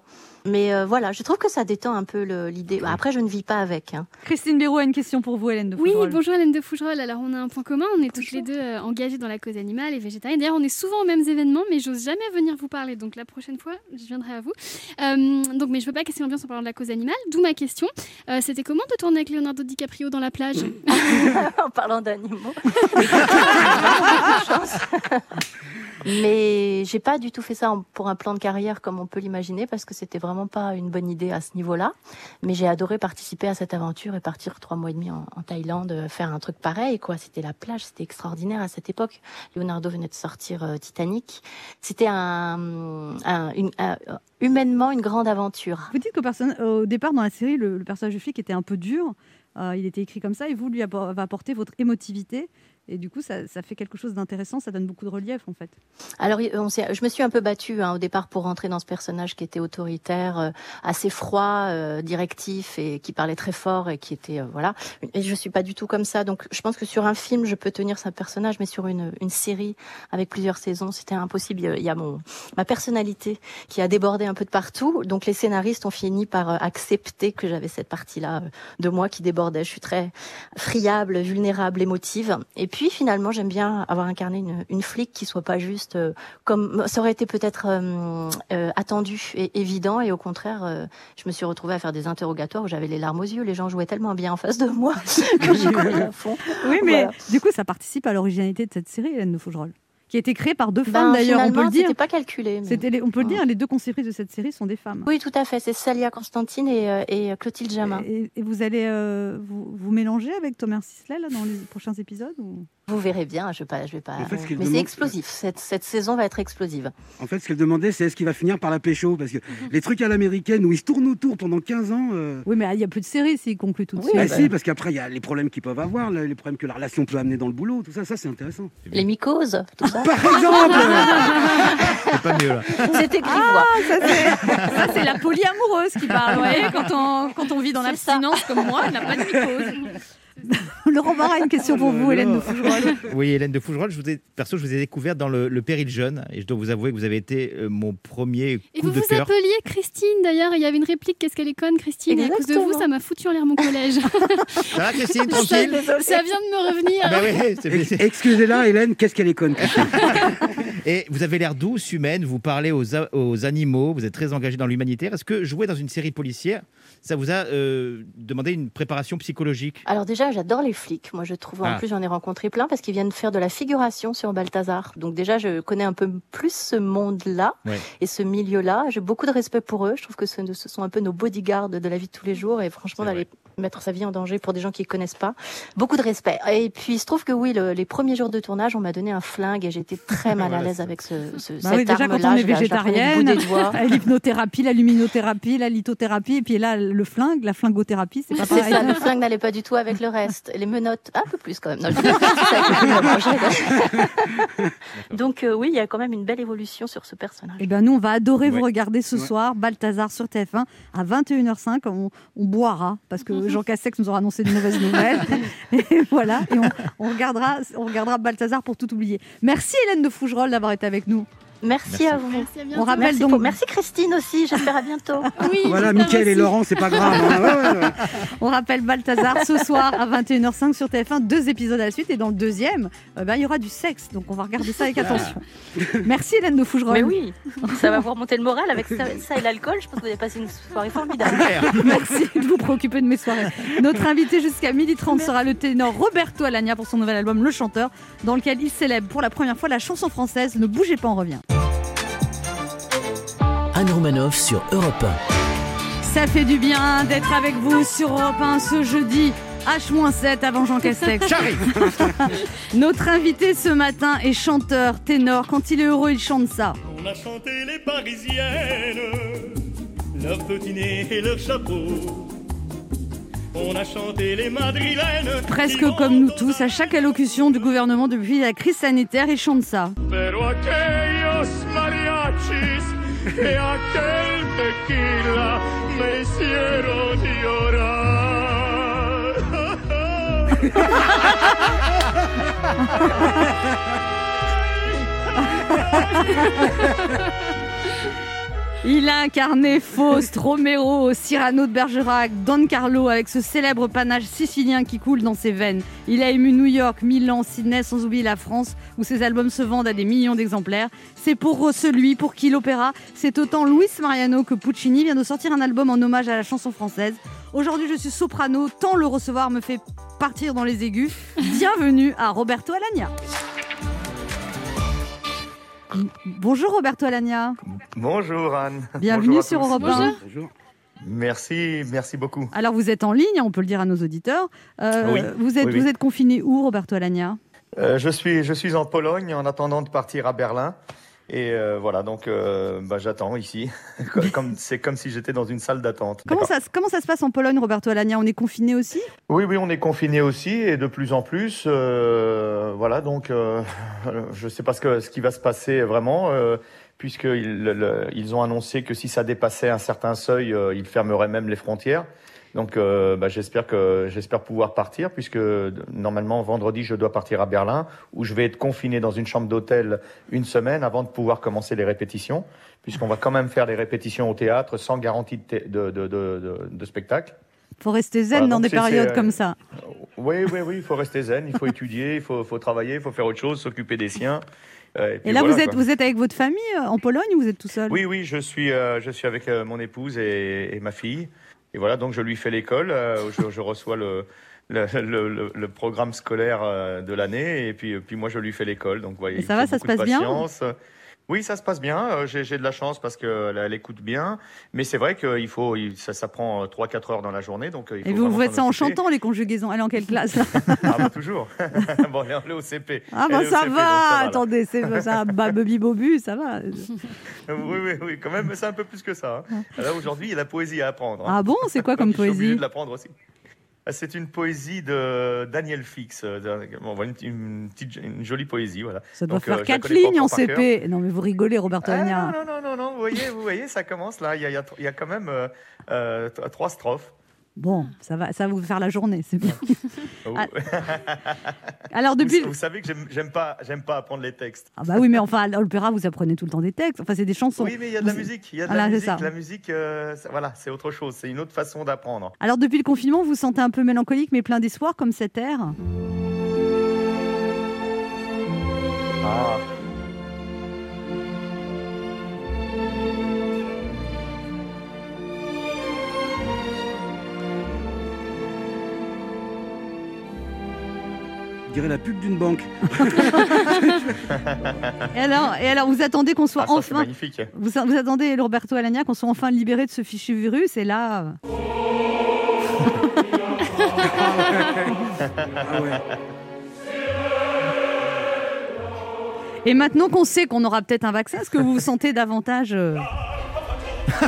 Mais euh, voilà, je trouve que ça détend un peu l'idée. Après, je ne vis pas avec. hein. Christine Béraud a une question pour vous, Hélène de Oui, Fougerolles. bonjour Hélène de Fougerolles. Alors, on a un point commun. On est toutes les deux euh, engagées dans la cause animale et végétarienne. D'ailleurs, on est souvent aux mêmes événements, mais j'ose jamais venir vous parler. Donc, la prochaine fois, je viendrai à vous. Euh, donc, mais je veux pas casser l'ambiance en parlant de la cause animale. D'où ma question. Euh, C'était comment de tourner avec Leonardo DiCaprio dans la plage? En parlant d'animaux. Mais j'ai pas du tout fait ça pour un plan de carrière comme on peut l'imaginer parce que c'était vraiment pas une bonne idée à ce niveau-là. Mais j'ai adoré participer à cette aventure et partir trois mois et demi en, Thaïlande euh, faire un truc pareil quoi. C'était la plage, c'était extraordinaire à cette époque. Leonardo venait de sortir euh, Titanic. C'était un, un- humainement une grande aventure. Vous dites qu'au au départ dans la série, le, personnage de flic était un peu dur. Euh, il était écrit comme ça et vous lui appor- va apporter votre émotivité. Et du coup, ça, ça fait quelque chose d'intéressant, ça donne beaucoup de relief en fait. Alors, on je me suis un peu battue hein, au départ pour rentrer dans ce personnage qui était autoritaire, euh, assez froid, euh, directif et qui parlait très fort et qui était euh, voilà. Et je suis pas du tout comme ça. Donc, je pense que sur un film, je peux tenir ce personnage, mais sur une, une série avec plusieurs saisons, c'était impossible. Il y a mon ma personnalité qui a débordé un peu de partout. Donc, les scénaristes ont fini par euh, accepter que j'avais cette partie-là euh, de moi qui débordait. Je suis très friable, vulnérable, émotive. Et puis finalement, j'aime bien avoir incarné une, une flic qui soit pas juste euh, comme ça aurait été peut-être euh, euh, attendu et évident. Et au contraire, je me suis retrouvée à faire des interrogatoires où j'avais les larmes aux yeux. Les gens jouaient tellement bien en face de moi que j'ai couru à fond. Oui, mais Voilà. du coup, ça participe à l'originalité de cette série, Hélène de Fougerolles, qui a été créée par deux Ben, femmes d'ailleurs, on peut le dire. C'était pas calculé. mais- les- on peut le dire, les deux conceptrices de cette série sont des femmes. Oui, tout à fait. C'est Salia Constantine et, euh, et Clotilde Jamin. Et, et vous allez euh, vous, vous mélanger avec Thomas Sisley là, dans les prochains épisodes ou... Vous verrez bien. Je vais pas, je vais pas. En fait, ce qu'il mais c'est explosif. Cette, cette saison va être explosive. En fait, ce qu'elle demandait, c'est est-ce qu'il va finir par la pécho? Parce que les trucs à l'américaine où ils se tournent autour pendant 15 ans. euh, Oui, mais il n'y a plus de série s'il conclut tout de Oui, suite. bah, si, parce qu'après, il y a les problèmes qu'ils peuvent avoir, les problèmes que la relation peut amener dans le boulot, tout ça, ça c'est intéressant. Les mycoses, tout ça. Par exemple C'est pas mieux là. C'était grivois. Ça, c'est- ça, c'est la polyamoureuse qui parle. Vous voyez, quand on, quand on vit dans l'abstinence comme moi, on n'a pas de mycose. Laurent Barra a une question pour vous, Hélène de Fougerolles. Oui, Hélène de Fougerolles, je vous ai, perso, je vous ai découvert dans le, le Péril Jeune et je dois vous avouer que vous avez été euh, mon premier Et coup vous de vous cœur. appeliez Christine d'ailleurs. Il y avait une réplique Qu'est-ce qu'elle est conne, Christine Et à cause de vous, ça m'a foutu en l'air mon collège. Ça va, Christine, tranquille? ça vient de me revenir. Ah bah oui, c'est- Excusez-la, Hélène, qu'est-ce qu'elle est conne Christine? Et vous avez l'air douce, humaine, vous parlez aux, aux animaux, vous êtes très engagé dans l'humanitaire. Est-ce que jouer dans une série policière, ça vous a euh, demandé une préparation psychologique? Alors déjà, j'adore les flics. Moi, je trouve, en Ah. plus, j'en ai rencontré plein parce qu'ils viennent faire de la figuration sur Balthazar. Donc déjà, je connais un peu plus ce monde-là Ouais. et ce milieu-là. J'ai beaucoup de respect pour eux. Je trouve que ce, ce sont un peu nos bodyguards de la vie de tous les jours et franchement, d'aller mettre sa vie en danger pour des gens qui ne connaissent pas. Beaucoup de respect. Et puis, il se trouve que oui, le- les premiers jours de tournage, on m'a donné un flingue et j'étais très mal à l'aise avec ce, ce, Bah cette oui, déjà, quand arme-là. on est végétarienne, l'hypnothérapie, la luminothérapie, la lithothérapie, et puis là, le flingue, la flingothérapie, c'est pas C'est pareil. ça, le flingue n'allait pas du tout avec le reste. Les menottes, un peu plus quand même. Non, je. Donc euh, oui, il y a quand même une belle évolution sur ce personnage. Eh ben nous, on va adorer vous regarder ce Ouais. soir, Balthazar sur TF1 à 21h05. On, on boira parce que Jean Castex nous aura annoncé de mauvaises nouvelles. et voilà, et on, on regardera, on regardera Balthazar pour tout oublier. Merci Hélène de Fougerolles d'avoir été avec nous. Merci, Merci. à vous. Merci, à bientôt. On rappelle Merci, donc. pour- merci Christine aussi, j'espère à bientôt. Oui, Voilà, Mickaël et. Laurent, c'est pas grave. hein. Ouais, ouais, ouais. On rappelle Balthazar ce soir à 21h05 sur TF1, deux épisodes à la suite. Et dans le deuxième, euh, ben, il y aura du sexe. Donc on va regarder ça avec attention. Merci Hélène de Fougerolles. Mais oui, ça va vous remonter le moral avec ça, ça et l'alcool. Je pense que vous avez passé une soirée formidable. Merci de vous préoccuper de mes soirées. Notre invité jusqu'à 12h30 sera le ténor Roberto Alagna pour son nouvel album Le Chanteur, dans lequel il célèbre pour la première fois la chanson française. Ne bougez pas, on revient. Anne sur Europe Ça fait du bien d'être avec vous sur Europe 1 ce jeudi. H-7 avant Jean Castex. J'arrive Notre invité ce matin est chanteur, ténor. Quand il est heureux, il chante ça. On a chanté les parisiennes, leurs petits nez et leurs chapeaux. On a chanté les madrilènes. Presque comme nous tous, à chaque allocution du gouvernement depuis la crise sanitaire, il chante ça. Pero aquellos mariachis et aquel tequila me hicieron llorar. Il a incarné Faust, Romero, Cyrano de Bergerac, Don Carlo avec ce célèbre panache sicilien qui coule dans ses veines. Il a ému New York, Milan, Sydney, sans oublier la France, où ses albums se vendent à des millions d'exemplaires. C'est pour celui pour qui l'opéra, c'est autant Luis Mariano que Puccini vient de sortir un album en hommage à la chanson française. Aujourd'hui, je suis soprano, tant le recevoir me fait partir dans les aigus. Bienvenue à Roberto Alagna. Bonjour Roberto Alagna. Bonjour Anne. Bienvenue Bonjour sur tous. Europe 1. Bonjour. Merci, merci beaucoup. Alors vous êtes en ligne, on peut le dire à nos auditeurs. Euh, Oui. Vous êtes, Oui, oui. vous êtes confiné où, Roberto Alagna? Euh, je suis, je suis en Pologne en attendant de partir à Berlin. Et euh, voilà, donc euh, bah, j'attends ici. comme c'est comme si j'étais dans une salle d'attente. comment ça, se- comment ça se passe en Pologne, Roberto Alagna? On est confiné aussi? Oui, oui, on est confiné aussi et de plus en plus. euh, voilà, donc euh, je ne sais pas ce, que, ce qui va se passer vraiment, euh, puisqu'ils ils ont annoncé que si ça dépassait un certain seuil, euh, ils fermeraient même les frontières. Donc euh, bah, j'espère que j'espère pouvoir partir, puisque normalement vendredi je dois partir à Berlin, où je vais être confiné dans une chambre d'hôtel une semaine avant de pouvoir commencer les répétitions, puisqu'on va quand même faire les répétitions au théâtre sans garantie de, de, de, de, de- de spectacle. faut rester zen Voilà, dans des périodes c'est, euh, comme ça. Oui, oui, oui, il faut rester zen, il faut étudier, il faut, faut travailler, il faut faire autre chose, s'occuper des siens. euh, Et là, voilà, vous, êtes, quoi. vous êtes avec votre famille en Pologne ou vous êtes tout seul? Oui, oui, je suis, euh, je suis avec euh, mon épouse et, et ma fille. Et voilà, donc je lui fais l'école, euh, je, je reçois le, le, le- le- le programme scolaire euh, de l'année, et puis, puis moi je lui fais l'école. Donc, voyez, ça va, ça se passe bien. Oui, ça se passe bien. Euh, J'ai de la chance parce qu'elle elle écoute bien. Mais c'est vrai que il faut, ça, ça prend 3-4 heures dans la journée. Donc, euh, Et vous, vous faites ça en chantant les conjugaisons. Elle est en quelle classe Ah, bah, toujours. bon, elle est au CP. Ah bah ça CP, donc va. Attendez, c'est ça, babi bobu, ça va. Oui, oui, oui, quand même, c'est un peu plus que ça. hein. Là, aujourd'hui, il y a la poésie à apprendre. hein. Ah bon? C'est quoi comme Je suis obligé poésie? de l'apprendre aussi. Ah, C'est une poésie de Daniel Fix. euh, bon, une, une petite, une jolie poésie, voilà. Ça doit Donc, faire euh, quatre lignes en cœur. CP. Non mais vous rigolez, Roberto Ah, non, non, non, non, vous voyez, vous voyez, ça commence là. Il y a, il y quand même euh, trois strophes. Bon, ça va, ça va vous faire la journée, c'est bien. Oh. Ah, Alors depuis, Vous, vous savez que j'aime- pas, j'aime pas apprendre les textes. ah bah oui, mais enfin à l'opéra vous apprenez tout le temps des textes. Enfin c'est des chansons. Oui, mais il y a de la musique. Il y a de Voilà, la c'est musique. ça. La musique, euh, voilà, c'est autre chose. C'est une autre façon d'apprendre. Alors depuis le confinement, vous vous sentez un peu mélancolique mais plein d'espoir comme cet air? Ah. La pub d'une banque. Et alors, et alors vous attendez qu'on soit Ah, ça, enfin, magnifique. vous, vous attendez Roberto Alagna qu'on soit enfin libéré de ce fichu virus et là. euh, Ah ouais. Et maintenant qu'on sait qu'on aura peut-être un vaccin, est-ce que vous vous sentez davantage euh,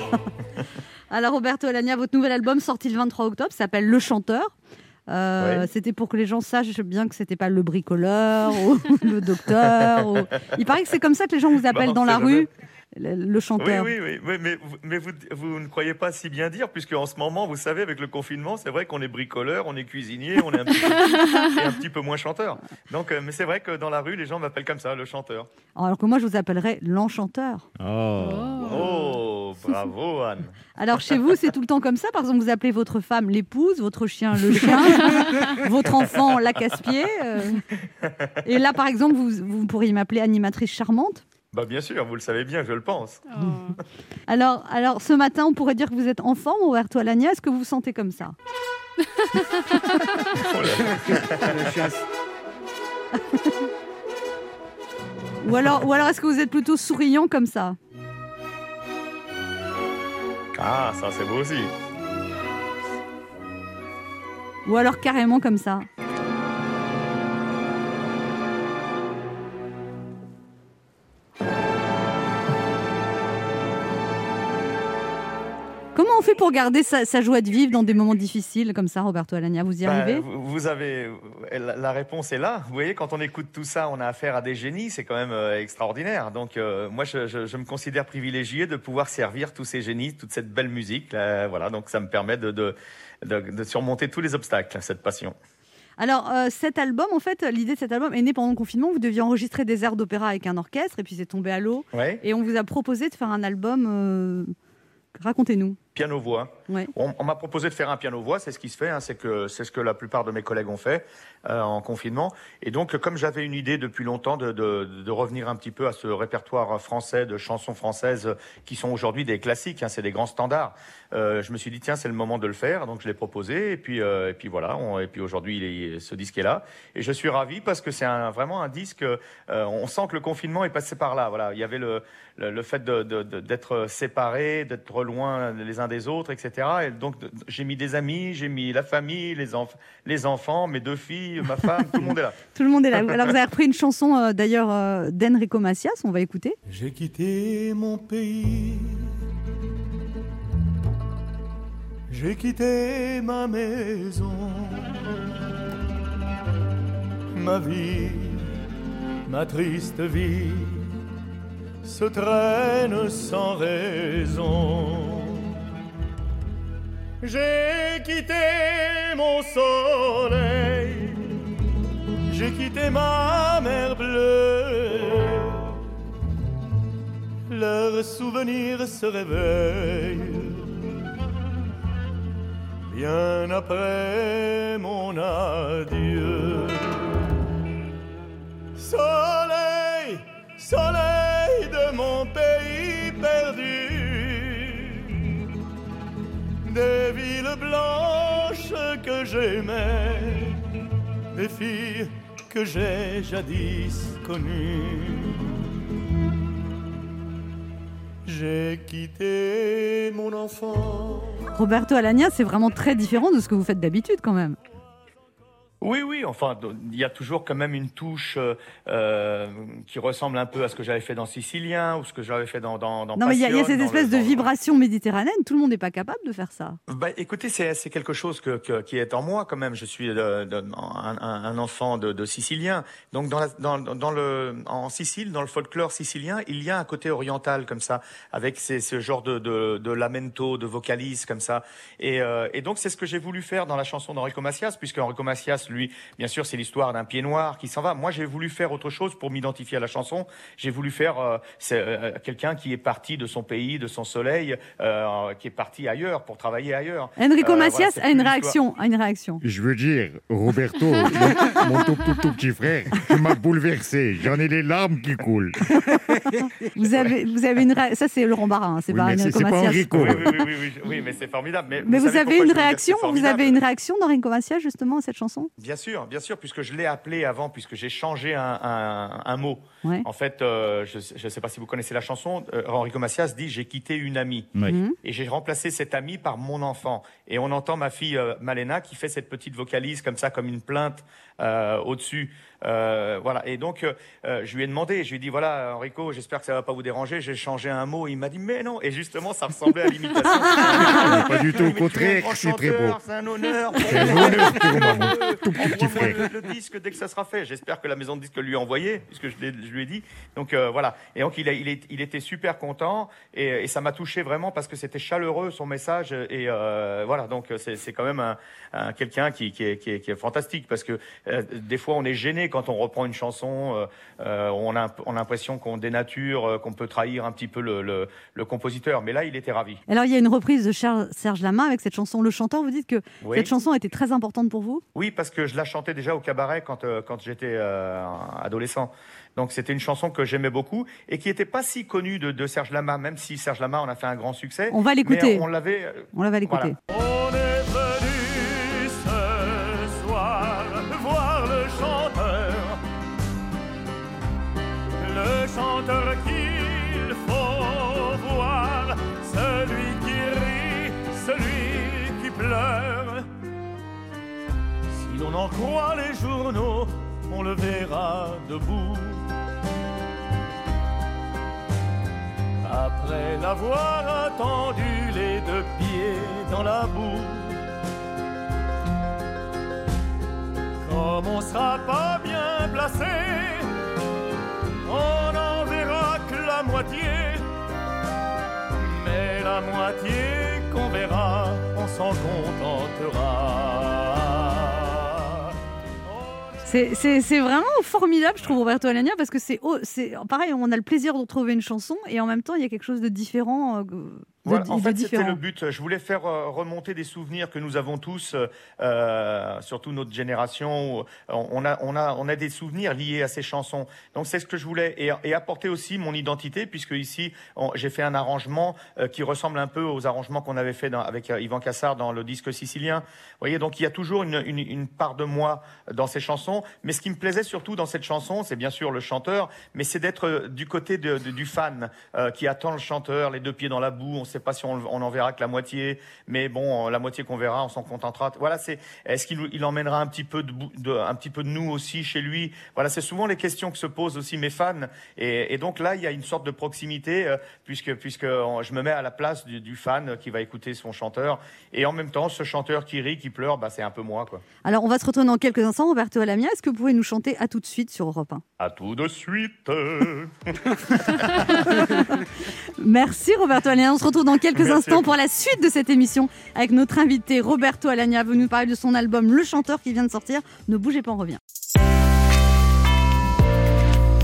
Alors Roberto Alagna, votre nouvel album sorti le 23 octobre s'appelle Le Chanteur. Euh, Ouais. C'était pour que les gens sachent bien que c'était pas le bricoleur ou le docteur. ou- Il paraît que c'est comme ça que les gens vous appellent Bah, on dans la rue. jamais. le, le chanteur. Oui, oui, oui, oui, mais, vous- mais vous, vous ne croyez pas si bien dire, puisque en ce moment, vous savez, avec le confinement, c'est vrai qu'on est bricoleur, on est cuisinier, on est un petit peu, et un petit peu moins chanteur. Donc, euh, mais c'est vrai que dans la rue, les gens m'appellent comme ça, le chanteur. Alors que moi, je vous appellerais l'enchanteur. Oh, bravo Anne. Alors chez vous, c'est tout le temps comme ça. Par exemple, vous appelez votre femme l'épouse, votre chien le chien, votre enfant la casse-pied. euh. Et là, par exemple, vous, vous pourriez m'appeler animatrice charmante. Bah bien sûr, vous le savez bien, je le pense. Alors, alors ce matin, on pourrait dire que vous êtes en forme, Roberto Alagna. Est-ce que vous vous sentez comme ça? Ou alors, ou alors est-ce que vous êtes plutôt souriant comme ça? Ah, ça c'est beau aussi. Ou alors carrément comme ça on fait pour garder sa, sa joie de vivre dans des moments difficiles comme ça, Roberto Alagna? Vous y Bah, arrivez? vous, vous avez la, réponse est là. Vous voyez, quand on écoute tout ça, on a affaire à des génies, c'est quand même euh, extraordinaire. Donc euh, moi, je, je- je me considère privilégié de pouvoir servir tous ces génies, toute cette belle musique. là, voilà, donc ça me permet de, de, de, de surmonter tous les obstacles, cette passion. Alors, euh, cet album, en fait, l'idée de cet album est née pendant le confinement. Vous deviez enregistrer des airs d'opéra avec un orchestre, et puis c'est tombé à l'eau. Ouais. Et on vous a proposé de faire un album. euh, Racontez-nous. Piano-voix. Ouais. On, on m'a proposé de faire un piano-voix, c'est ce qui se fait, hein, c'est que c'est ce que la plupart de mes collègues ont fait euh, en confinement. Et donc, comme j'avais une idée depuis longtemps de, de, de revenir un petit peu à ce répertoire français de chansons françaises qui sont aujourd'hui des classiques, hein, c'est des grands standards. euh, je me suis dit tiens, c'est le moment de le faire, donc je l'ai proposé. Et puis, euh, et puis voilà. on- et puis aujourd'hui, ce disque est là, et je suis ravi parce que c'est un, vraiment un disque. euh, on sent que le confinement est passé par là. Voilà, il y avait le, le, le fait de- de- d'être séparés, d'être loin les uns des autres, etc. Et donc j'ai mis des amis, j'ai mis la famille, les, enf- les enfants, mes deux filles, ma femme, tout le monde est là. Tout le monde est là. Alors, vous avez repris une chanson euh, d'ailleurs euh, d'Enrico Macias. On va écouter. J'ai quitté mon pays. J'ai quitté ma maison. Ma vie, ma triste vie se traîne sans raison. J'ai quitté mon soleil. J'ai quitté ma mer bleue. Leurs souvenirs se réveillent bien après mon adieu. Soleil, soleil de mon pays perdu, des villes blanches que j'aimais, des filles que j'ai jadis connues. J'ai quitté mon enfant. Roberto Alagna, c'est vraiment très différent de ce que vous faites d'habitude quand même. Oui, oui, enfin, il y a toujours quand même une touche euh, euh, qui ressemble un peu à ce que j'avais fait dans Sicilien ou ce que j'avais fait dans, dans, dans non, mais il y, a- y cette espèce le- de vibration méditerranéenne. Tout le monde n'est pas capable de faire ça. Bah, écoutez, c'est c'est quelque chose que, que- qui est en moi quand même. Je suis euh, de- un, un- un enfant de, de Sicilien. Donc dans, la, dans, dans le, en Sicile, dans le folklore sicilien, il y a un côté oriental comme ça, avec ces, ce genre de, de, de lamento, de vocalise comme ça. Et, euh, et donc c'est ce que j'ai voulu faire dans la chanson d'Enrico Macias, puisque Enrico Macias, lui, bien sûr, c'est l'histoire d'un pied noir qui s'en va. Moi, j'ai voulu faire autre chose pour m'identifier à la chanson. J'ai voulu faire euh, euh, quelqu'un qui est parti de son pays, de son soleil, euh, qui est parti ailleurs pour travailler ailleurs. Enrico Euh, voilà, Macias a une réaction. A une réaction. Je veux dire, Roberto, mon, mon tout, tout, tout petit frère, tu m'as bouleversé. J'en ai les larmes qui coulent. Vous avez, vous avez une Ça, c'est Laurent Barra, hein, c'est Oui, pas Enrico pas Macias. Enrico. Oui, oui, oui, oui, oui, oui, mais c'est formidable. Mais, Mais vous, avez une réaction Vous avez une réaction d'Enrico Macias justement à cette chanson? Bien sûr, bien sûr, puisque je l'ai appelé avant, puisque j'ai changé un, un- un mot. Ouais. En fait, euh, je ne sais pas si vous connaissez la chanson, euh, Enrico Macias dit J'ai quitté une amie. Oui. Mhm. Et j'ai remplacé cette amie par mon enfant. Et on entend ma fille euh, Malena qui fait cette petite vocalise comme ça, comme une plainte euh, au-dessus. Euh, voilà. Et donc, euh, je lui ai demandé, je lui ai dit, voilà, Enrico, j'espère que ça va pas vous déranger. J'ai changé un mot. Il m'a dit, mais non. Et justement, ça ressemblait à l'imitation. Pas du tout, au contraire, c'est très beau. C'est un honneur. C'est un honneur, Pierrot, maman. Tout petit frère. le, le disque dès que ça sera fait. J'espère que la maison de disque lui a envoyé, puisque je, lui ai dit. Donc euh, voilà. Et donc il, a- il, est- il était super content et, et ça m'a touché vraiment parce que c'était chaleureux son message et voilà. Donc c'est c'est quand même un, un- quelqu'un qui, qui, est, qui, est, qui est fantastique parce que euh, des fois on est gêné quand on reprend une chanson. euh, euh, on a, on a l'impression qu'on dénature, qu'on peut trahir un petit peu le, le, le compositeur. Mais là, il était ravi. Alors, il y a une reprise de Serge Lama avec cette chanson Le Chanteur. Vous dites que Oui. cette chanson était très importante pour vous? Oui, parce que je la chantais déjà au cabaret quand, euh, quand j'étais euh, adolescent. Donc c'était une chanson que j'aimais beaucoup et qui n'était pas si connue de, de Serge Lama, même si Serge Lama en a fait un grand succès. On va l'écouter. On l'avait. On la va l'écouter. voilà. Chanteur qu'il faut voir, celui qui rit, celui qui pleure. Si l'on en croit les journaux, on le verra debout. Après l'avoir attendu les deux pieds dans la boue. Comme on sera pas bien placé, Mais la moitié qu'on verra, on s'en contentera. C'est- vraiment formidable, je trouve, Roberto Alagna, parce que c'est oh, pareil, on a le plaisir de retrouver une chanson et en même temps, il y a quelque chose de différent. euh, Voilà, en fait, c'était le but. Je voulais faire euh, remonter des souvenirs que nous avons tous, euh, euh, surtout notre génération. où On a, on, a, on a des souvenirs liés à ces chansons. Donc, c'est ce que je voulais. Et, et apporter aussi mon identité, puisque ici, j'ai fait un arrangement euh, qui ressemble un peu aux arrangements qu'on avait fait dans- avec euh, Yvan Cassard dans le disque sicilien. Vous voyez, donc il y a toujours une, une, une part de moi dans ces chansons. Mais ce qui me plaisait surtout dans cette chanson, c'est bien sûr le chanteur, mais c'est d'être euh, du côté de- de- du fan euh, qui attend le chanteur, les deux pieds dans la boue. On ne sait pas si on, on en verra que la moitié, mais bon, euh, la moitié qu'on verra, on s'en contentera. Voilà, c'est est-ce qu'il nous- il emmènera un petit peu de, de- un petit peu de nous aussi chez lui? Voilà, c'est souvent les questions que se posent aussi mes fans. Et, et donc là, il y a une sorte de proximité euh, puisque puisque on- je me mets à la place du, du fan qui va écouter son chanteur et en même temps, ce chanteur qui rit, qui pleure, bah, c'est un peu moi, quoi. Alors, on va se retrouver dans quelques instants. Roberto Alamia, est-ce que vous pouvez nous chanter à tout de suite sur Europe 1 À tout de suite. Merci Roberto Alagna. On se retrouve dans quelques Merci. instants pour la suite de cette émission avec notre invité Roberto Alagna. Vous nous parler de son album Le Chanteur qui vient de sortir. Ne bougez pas, on revient.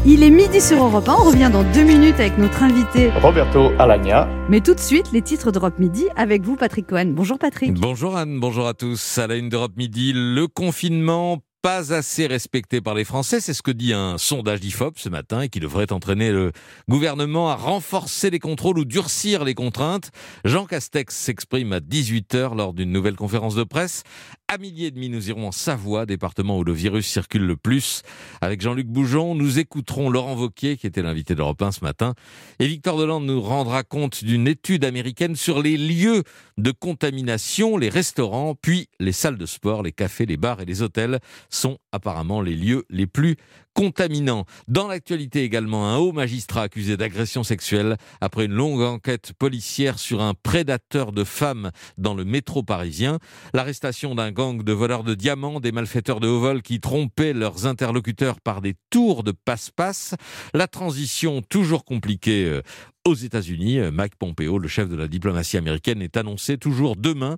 Il est midi sur Europe 1. On revient dans deux minutes avec notre invité. Roberto Alagna. Mais tout de suite, les titres d'Europe Midi avec vous, Patrick Cohen. Bonjour Patrick. Bonjour Anne, bonjour à tous. À la une d'Europe Midi, le confinement pas assez respecté par les Français, c'est ce que dit un sondage d'IFOP ce matin et qui devrait entraîner le gouvernement à renforcer les contrôles ou durcir les contraintes. Jean Castex s'exprime à 18h lors d'une nouvelle conférence de presse. À midi et demi, nous irons en Savoie, département où le virus circule le plus. Avec Jean-Luc Bougeon, nous écouterons Laurent Vauquier, qui était l'invité d'Europe 1 ce matin. Et Victor Delande nous rendra compte d'une étude américaine sur les lieux de contamination, les restaurants, puis les salles de sport, les cafés, les bars et les hôtels sont apparemment les lieux les plus contaminants. Dans l'actualité également, un haut magistrat accusé d'agression sexuelle après une longue enquête policière sur un prédateur de femmes dans le métro parisien. L'arrestation d'un gang de voleurs de diamants, des malfaiteurs de haut vol qui trompaient leurs interlocuteurs par des tours de passe-passe. La transition toujours compliquée euh, aux États-Unis. Euh, Mike Pompeo, le chef de la diplomatie américaine, est annoncé toujours demain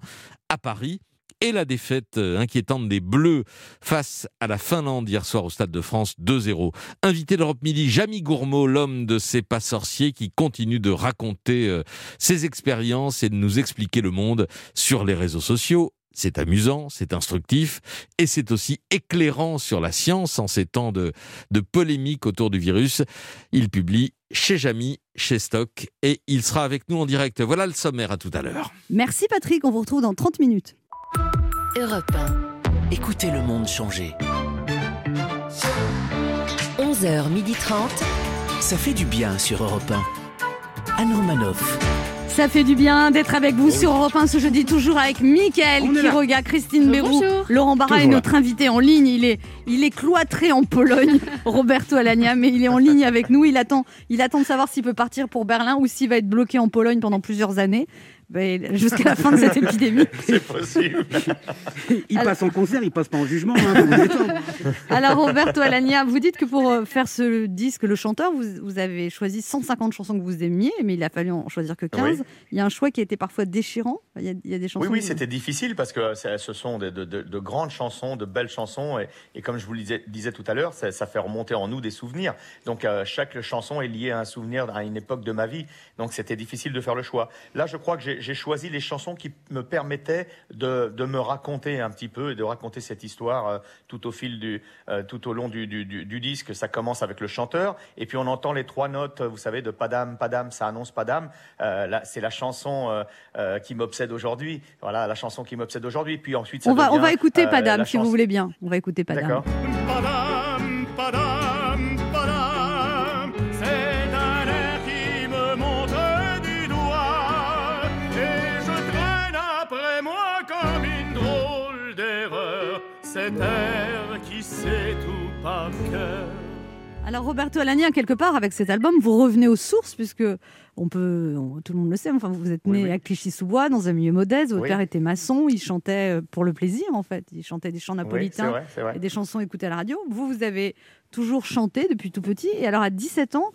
à Paris. Et la défaite euh, inquiétante des Bleus face à la Finlande hier soir au Stade de France 2-0. Invité d'Europe Midi, Jamie Gourmaud, l'homme de ces pas sorciers qui continue de raconter euh, ses expériences et de nous expliquer le monde sur les réseaux sociaux. C'est amusant, c'est instructif et c'est aussi éclairant sur la science en ces temps de, de polémique autour du virus. Il publie chez Jamy, chez Stock et il sera avec nous en direct. Voilà le sommaire à tout à l'heure. Merci Patrick, on vous retrouve dans 30 minutes. Europe 1. Écoutez le monde changer. 11h30. Ça fait du bien sur Europe 1. Anne Romanoff. Ça fait du bien d'être avec vous sur Europe 1 ce jeudi, toujours avec Mickaël est. Quiroga, Christine Bérou, bonjour. Laurent Barra Toujours là. notre invité en ligne. Il est, il est cloîtré en Pologne, Roberto Alagna, mais il est en ligne avec nous. Il attend, il attend de savoir s'il peut partir pour Berlin ou s'il va être bloqué en Pologne pendant plusieurs années. Ben, Jusqu'à la fin de cette épidémie. C'est possible. Il passe en concert, il passe pas en jugement. Hein. Alors Roberto Alagna, vous dites que pour euh, faire ce disque, le chanteur, vous, vous avez choisi 150 chansons que vous aimiez, mais il a fallu en choisir que 15. Oui. Il y a un choix qui a été parfois déchirant. Il y a, il y a des chansons. Oui, oui, c'était difficile parce que c'est- ce sont de, de- de- de grandes chansons, de belles chansons. Et, et comme je vous le disais, disais tout à l'heure, ça, ça fait remonter en nous des souvenirs. Donc euh, chaque chanson est liée à un souvenir, à une époque de ma vie. Donc c'était difficile de faire le choix. Là, je crois que j'ai j'ai choisi les chansons qui me permettaient de, de me raconter un petit peu et de raconter cette histoire euh, tout au fil du, euh, tout au long du, du- du- du disque. Ça commence avec le chanteur et puis on entend les trois notes, vous savez, de Padam, Padam, ça annonce Padam. Euh, là, c'est la chanson euh, euh, qui m'obsède aujourd'hui. Voilà, la chanson qui m'obsède aujourd'hui. Puis ensuite, ça On va, on va écouter euh, Padam si vous voulez bien. On va écouter Padam. D'accord. D'erreur. Cet air qui sait tout par cœur. Alors Roberto Alagna, quelque part, avec cet album, vous revenez aux sources, puisque on peut, on- tout le monde le sait, enfin, vous êtes né Oui, oui. à Clichy-sous-Bois, dans un milieu modeste, votre Oui. père était maçon, il chantait euh, pour le plaisir, en fait. Il chantait des chants napolitains vrai, c'est vrai. et des chansons écoutées à la radio. Vous, vous avez toujours chanté depuis tout petit, et alors à 17 ans,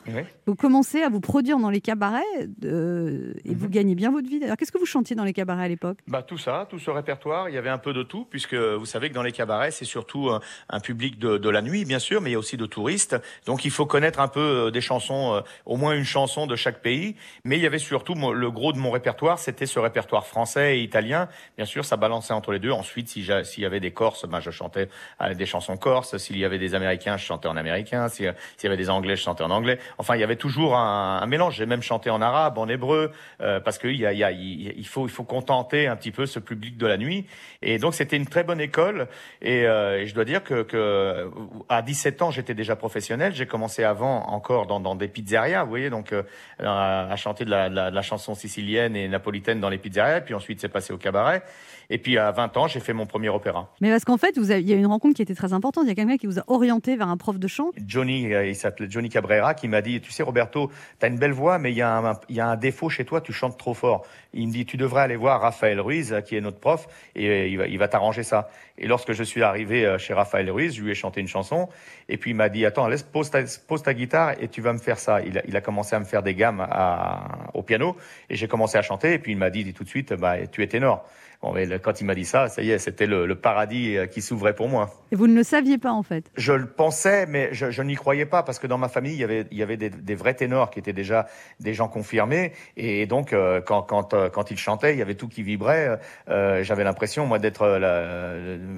vous commencez à vous produire dans les cabarets, euh, et Mhm. vous gagnez bien votre vie. Alors qu'est-ce que vous chantiez dans les cabarets à l'époque? Bah, tout ça, tout ce répertoire, il y avait un peu de tout, puisque vous savez que dans les cabarets, c'est surtout un, un public de, de la nuit, bien sûr, mais il y a aussi de touristes. Donc il faut connaître un peu euh, des chansons, euh, au moins une chanson de chaque pays. Mais il y avait surtout le gros de mon répertoire, c'était ce répertoire français et italien. Bien sûr, ça balançait entre les deux. Ensuite, si s'il y avait des Corses, ben, je chantais des chansons corses. S'il y avait des Américains, je chantais en américain. Si- S'il y avait des Anglais, je chantais en anglais. Enfin, il y avait toujours un, mélange. J'ai même chanté en arabe, en hébreu, euh, parce qu'il y a, y a, il faut, il faut contenter un petit peu ce public de la nuit. Et donc, c'était une très bonne école. Et, euh, et je dois dire que, que à 17 ans, j'étais déjà professionnel. J'ai commencé avant encore dans, dans des pizzerias, vous voyez, donc euh, à, à chanter de la, de la- de la chanson sicilienne et napolitaine dans les pizzerias. Puis ensuite, c'est passé au cabaret. Et puis à 20 ans, j'ai fait mon premier opéra. Mais parce qu'en fait, vous avez- il y a une rencontre qui était très importante. Il y a quelqu'un qui vous a orienté vers un prof de chant. Johnny, euh, il s'appelait Johnny Cabrera, qui m'a dit, tu sais Roberto, tu as une belle voix, mais il y, a un- il y a un défaut chez toi, tu chantes trop fort. Il me dit, tu devrais aller voir Raphaël Ruiz, euh, qui est notre prof, et euh, il va, il va t'arranger ça. Et lorsque je suis arrivé chez Raphaël Ruiz, je lui ai chanté une chanson, et puis il m'a dit, attends, laisse, pose ta, pose ta guitare et tu vas me faire ça. Il a, il a commencé à me faire des gammes à- au piano, et j'ai commencé à chanter, et puis il m'a dit tout de suite, bah, tu es ténor. Bon, mais le- quand il m'a dit ça, ça y est, c'était le, le paradis euh, qui s'ouvrait pour moi. Et vous ne le saviez pas, en fait? Je le pensais, mais je, je n'y croyais pas parce que dans ma famille, il y avait, il y avait des, des vrais ténors qui étaient déjà des gens confirmés. Et donc, euh, quand, quand, euh, quand ils chantaient, il y avait tout qui vibrait. Euh, J'avais l'impression, moi, d'être,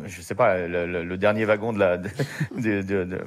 je sais pas, le, dernier wagon de la. De, de, de-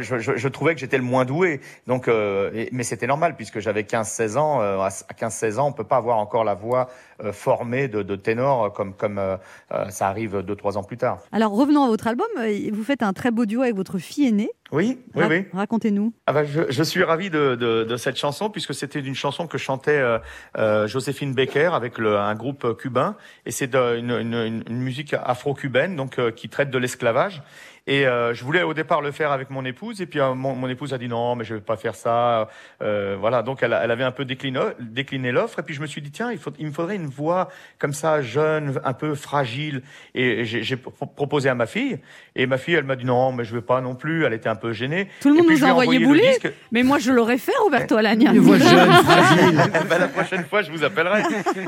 je, je, je trouvais que j'étais le moins doué. Donc, et- mais c'était normal puisque j'avais 15-16 ans. À 15-16 ans, on peut pas avoir encore la voix euh, formée de, de ténor comme, comme euh, euh, ça arrive 2-3 ans plus tard. Alors revenons à votre album. euh, Vous faites un très beau duo avec votre fille aînée. Oui, oui, Ra- oui. Racontez-nous. Ah bah, je, je suis ravi de, de, de cette chanson puisque c'était une chanson que chantait euh, euh, Joséphine Baker avec le, un groupe cubain et c'est une, une, une musique afro-cubaine donc euh, qui traite de l'esclavage. Et euh, je voulais au départ le faire avec mon épouse et puis euh, mon, mon épouse a dit non mais je vais pas faire ça. Euh, voilà donc elle, a- elle avait un peu décliné, décliné l'offre et puis je me suis dit tiens il, faut, il me faudrait une voix comme ça jeune un peu fragile et j'ai j'ai pro- proposé à ma fille et ma fille elle m'a dit non mais je vais pas non plus elle était un peu gênée. Tout le monde nous a envoyé le bouler. disque. Mais moi, je l'aurais fait, Roberto Alagna. Bah, la prochaine fois, je vous appellerai.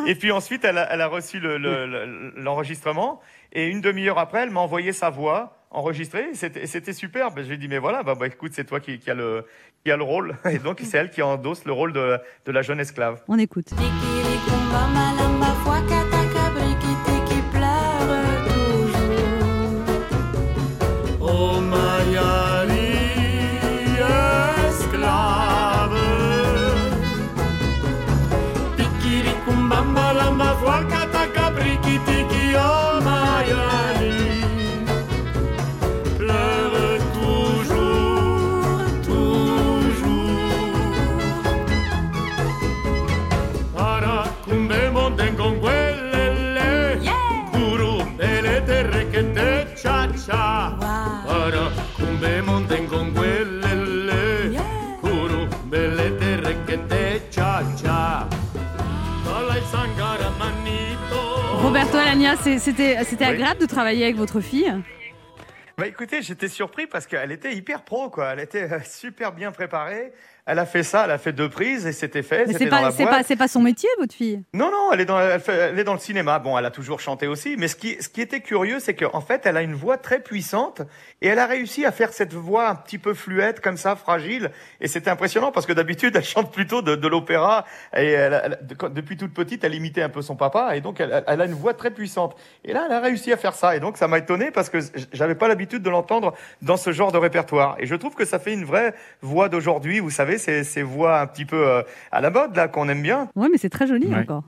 Et puis ensuite, elle a, elle a reçu le- le- le- l'enregistrement. et une demi-heure après, elle m'a envoyé sa voix enregistrée. C'était c'était super. Ben, je lui ai dit, mais voilà, bah, bah, écoute, c'est toi qui, qui, a le, qui a le rôle. Et donc, c'est elle qui endosse le rôle de, de la jeune esclave. On écoute. Alagna, c'est- c'était Oui. agréable de travailler avec votre fille? Bah écoutez, j'étais surpris parce qu'elle était hyper pro, quoi. Elle était euh, super bien préparée. Elle a fait ça, elle a fait deux prises et c'était fait. Mais c'est pas, c'est pas, c'est pas son métier, votre fille? Non, non, elle est dans, elle, fait- elle est dans le cinéma. Bon, elle a toujours chanté aussi, mais ce qui, ce qui était curieux, c'est qu'en fait, elle a une voix très puissante et elle a réussi à faire cette voix un petit peu fluette, comme ça, fragile. Et c'était impressionnant parce que d'habitude, elle chante plutôt de, de l'opéra et elle, elle- de- quand- depuis toute petite, elle imitait un peu son papa et donc elle, elle a une voix très puissante. Et là, elle a réussi à faire ça et donc ça m'a étonné parce que j'avais pas l'habitude de l'entendre dans ce genre de répertoire. Et je trouve que ça fait une vraie voix d'aujourd'hui. Vous savez, ces, ces voix un petit peu euh, à la mode là qu'on aime bien. Ouais, mais c'est très joli Ouais. encore.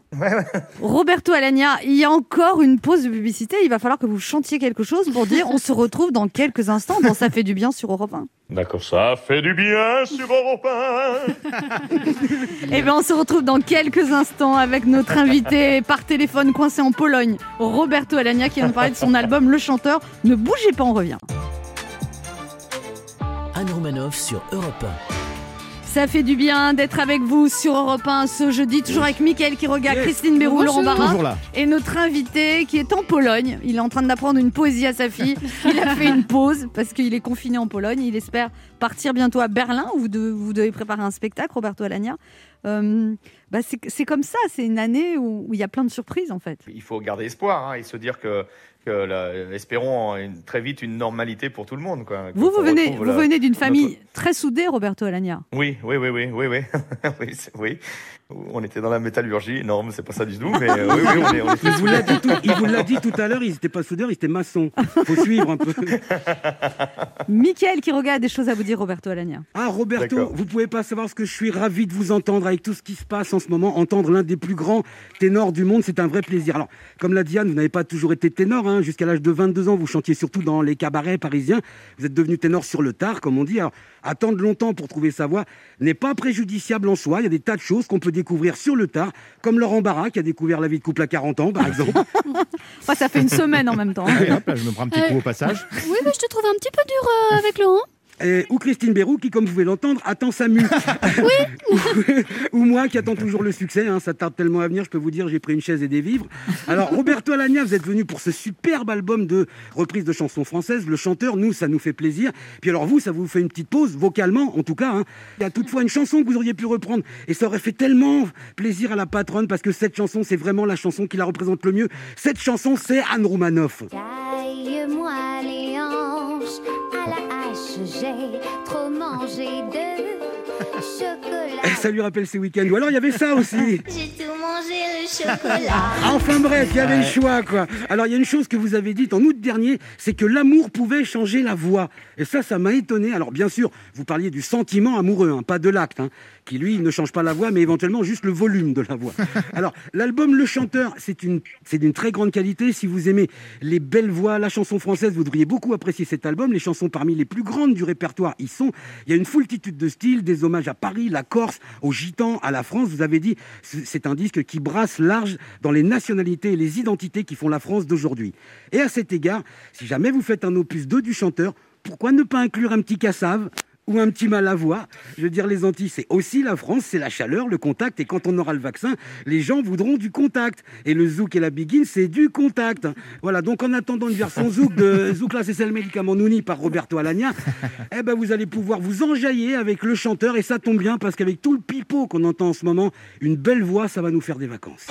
Roberto Alagna, il y a encore une pause de publicité. Il va falloir que vous chantiez quelque chose pour dire on se retrouve dans quelques instants dans Ça fait du bien sur Europe 1. D'accord, ça fait du bien sur Europe 1. Eh bien, on se retrouve dans quelques instants avec notre invité par téléphone coincé en Pologne, Roberto Alagna, qui va nous parler de son album Le Chanteur. Ne bougez pas, on revient. Anne Romanoff sur Europe Ça fait du bien d'être avec vous sur Europe 1 ce jeudi, toujours avec Mickaël qui regarde, Yes. Christine Béroux. Laurent Barra. Et notre invité qui est en Pologne. Il est en train d'apprendre une poésie à sa fille. Il a fait une pause parce qu'il est confiné en Pologne. Il espère partir bientôt à Berlin où vous devez, vous devez préparer un spectacle, Roberto Alagna. Euh, bah c'est comme ça, c'est une année où où il y a plein de surprises en fait. il faut garder espoir hein, et se dire que, que la- espérons une- très vite une normalité pour tout le monde. Quoi, Vous, vous venez, vous la- venez d'une notre- famille très soudée, Roberto Alagna. Oui, oui, oui, oui, oui, oui, oui. On était dans la métallurgie. Non, mais c'est pas ça du tout. Mais euh, oui, oui, on est, on est Il vous l'a dit, tout- il vous l'a dit tout à l'heure, ils n'étaient pas soudeurs, ils étaient maçons. faut suivre un peu. Mickaël qui regarde a des choses à vous dire, Roberto Alagna. Ah, Roberto, D'accord. vous pouvez pas savoir ce que je suis ravi de vous entendre avec tout ce qui se passe en ce moment. Entendre l'un des plus grands ténors du monde, c'est un vrai plaisir. Alors, comme l'a Diane, vous n'avez pas toujours été ténor. hein. Jusqu'à l'âge de 22 ans, vous chantiez surtout dans les cabarets parisiens. Vous êtes devenu ténor sur le tard, comme on dit. Alors, attendre longtemps pour trouver sa voix n'est pas préjudiciable en soi. Il y a des tas de choses qu'on peut découvrir sur le tard, comme Laurent Barra, qui a découvert la vie de couple à 40 ans, par exemple. Enfin, ça fait une semaine en même temps. Allez, hop, là, je me prends un petit coup au passage. Oui, mais je te trouve un petit peu dur euh, avec Laurent. Et- ou Christine Béroux qui, comme vous pouvez l'entendre, attend sa mue. ou moi qui attends toujours le succès. hein, ça tarde tellement à venir, je peux vous dire, j'ai pris une chaise et des vivres. Alors, Roberto Alagna, vous êtes venu pour ce superbe album de reprise de chansons françaises. Le chanteur, nous, ça nous fait plaisir. Puis alors, vous, ça vous fait une petite pause, vocalement, en tout cas. hein. Il y a toutefois une chanson que vous auriez pu reprendre. Et ça aurait fait tellement plaisir à la patronne parce que cette chanson, c'est vraiment la chanson qui la représente le mieux. Cette chanson, c'est Anne Roumanoff. Taille-moi Ça lui rappelle ses week-ends. Ou alors, il y avait ça aussi. J'ai tout mangé chocolat. Enfin bref, il y avait le choix, quoi. Alors, il y a une chose que vous avez dite en août dernier, c'est que l'amour pouvait changer la voix. Et ça, ça m'a étonné. Alors, bien sûr, vous parliez du sentiment amoureux, hein, pas de l'acte, hein, qui lui ne change pas la voix, mais éventuellement juste le volume de la voix. Alors, l'album Le Chanteur, c'est une, c'est d'une très grande qualité. Si vous aimez les belles voix, la chanson française, vous devriez beaucoup apprécier cet album. Les chansons parmi les plus grandes du répertoire y sont. Il y a une foultitude de styles, des hommages à Paris, la Corse, aux Gitans, à la France. Vous avez dit, c'est c'est un disque qui brasse large dans les nationalités et les identités qui font la France d'aujourd'hui. Et à cet égard, si jamais vous faites un opus 2 du chanteur, pourquoi ne pas inclure un petit cassave? Ou un petit mal à voix. Je veux dire, les Antilles, c'est aussi la France, c'est la chaleur, le contact. Et quand on aura le vaccin, les gens voudront du contact. Et le zouk et la biguine, c'est du contact. Voilà, donc en attendant une version zouk de Zouk là, c'est le médicament Nouni par Roberto Alagna, eh ben vous allez pouvoir vous enjailler avec le chanteur. Et ça tombe bien parce qu'avec tout le pipeau qu'on entend en ce moment, une belle voix, ça va nous faire des vacances.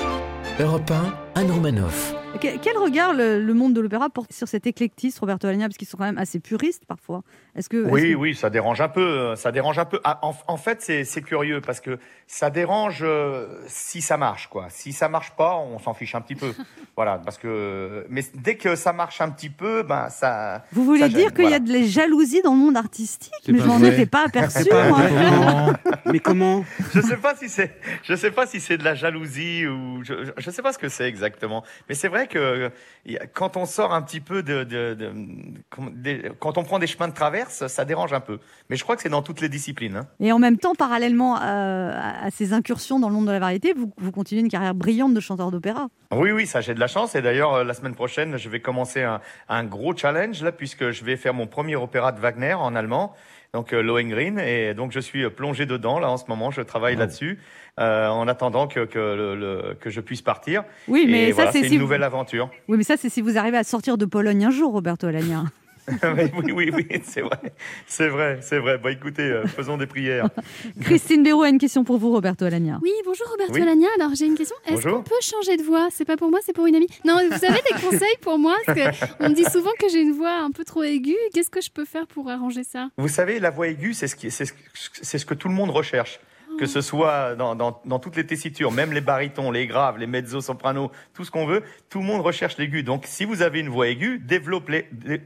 Europe 1, Anne Romanoff. Que- Quel regard le, le monde de l'opéra porte sur cet éclectisme, Roberto Alagna, parce qu'ils sont quand même assez puristes parfois? Est-ce que Oui, que- oui, ça dérange un peu. euh, Ça dérange un peu. Ah, En, en fait, c'est curieux parce que ça dérange euh, si ça marche, quoi. Si ça marche pas, on s'en fiche un petit peu. voilà, parce que. Mais dès que ça marche un petit peu, ben ça. Vous voulez ça dire qu'il y a de la jalousie dans le monde artistique? Mais je m'en étais pas aperçu. C'est pas moi. Mais comment? Je sais pas si c'est, je sais pas si c'est de la jalousie ou je, je- je sais pas ce que c'est exactement. Mais c'est vrai que y a- quand on sort un petit peu de, quand on prend des chemins de traverse, ça dérange un peu. Mais je crois que c'est dans toutes les disciplines. hein. Et en même temps, parallèlement euh, à, à ces incursions dans le monde de la variété, vous, vous continuez une carrière brillante de chanteur d'opéra. Oui, oui, ça j'ai de la chance. Et d'ailleurs, euh, la semaine prochaine, je vais commencer un, un gros challenge là, puisque je vais faire mon premier opéra de Wagner en allemand. Donc euh, Lohengrin, et donc je suis euh, plongé dedans là en ce moment. Je travaille là-dessus euh, en attendant que que, le- le- que je puisse partir. Oui, mais Et ça, voilà, c'est c'est si une vous- nouvelle aventure. Oui, mais ça, c'est si vous arrivez à sortir de Pologne un jour, Roberto Alagna. oui, oui, oui, oui, c'est vrai, c'est vrai, c'est vrai. Bon, écoutez, euh, faisons des prières. Christine Béroux a une question pour vous, Roberto Alagna. Oui, bonjour Roberto Oui. Alagna. Alors j'ai une question. Est-ce qu'on peut changer de voix? C'est pas pour moi, c'est pour une amie. Non, vous avez des conseils pour moi? Parce que on me dit souvent que j'ai une voix un peu trop aiguë. Qu'est-ce que je peux faire pour arranger ça? Vous savez, la voix aiguë, c'est ce, qui- c'est ce, c'est ce que tout le monde recherche. Que ce soit dans, dans, dans toutes les tessitures, même les barytons, les graves, les mezzo sopranos, tout ce qu'on veut, tout le monde recherche l'aigu. Donc, si vous avez une voix aiguë,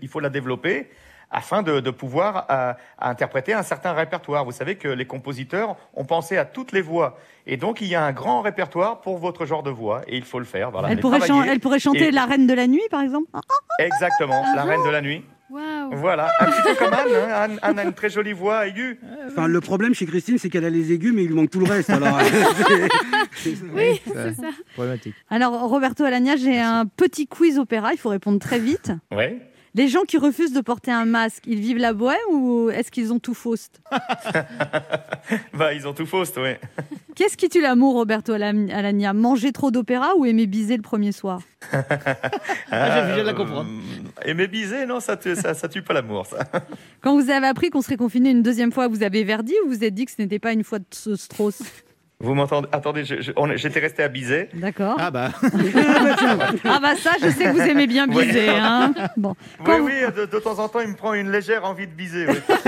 il faut la développer afin de, de pouvoir euh, interpréter un certain répertoire. Vous savez que les compositeurs ont pensé à toutes les voix. Et donc, il y a un grand répertoire pour votre genre de voix. Et il faut le faire. Voilà. Elle pourrait, elle chanter Et- La Reine de la Nuit, par exemple Ah, Exactement, la reine de la nuit. Voilà, un petit peu comme Anne. hein. Anne, Anne a une très jolie voix aiguë. Enfin, le problème chez Christine, c'est qu'elle a les aigus, mais il lui manque tout le reste. Alors, Oui, c'est ça. Problématique. Alors, Roberto Alagna, j'ai un petit quiz opéra, il faut répondre très vite. Ouais. Les gens qui refusent de porter un masque, ils vivent la bohème ou est-ce qu'ils ont tout fausse Bah, ils ont tout fausse, oui. Qu'est-ce qui tue l'amour, Roberto Alagna Manger trop d'opéra ou aimer biser le premier soir? Ah, je viens de la comprendre. Euh, Aimer biser, non, ça, tue- ça, ça tue pas l'amour, ça. Quand vous avez appris qu'on serait confiné une deuxième fois, vous avez verdi ou vous vous êtes dit que ce n'était pas une fois de Strauss? Vous m'entendez? Attendez, j'étais resté à biser. D'accord. Ah bah. Ah bah ça, je sais que vous aimez bien Ouais. biser. Hein bon. Oui, oui, de, de temps en temps, il me prend une légère envie de biser. oui.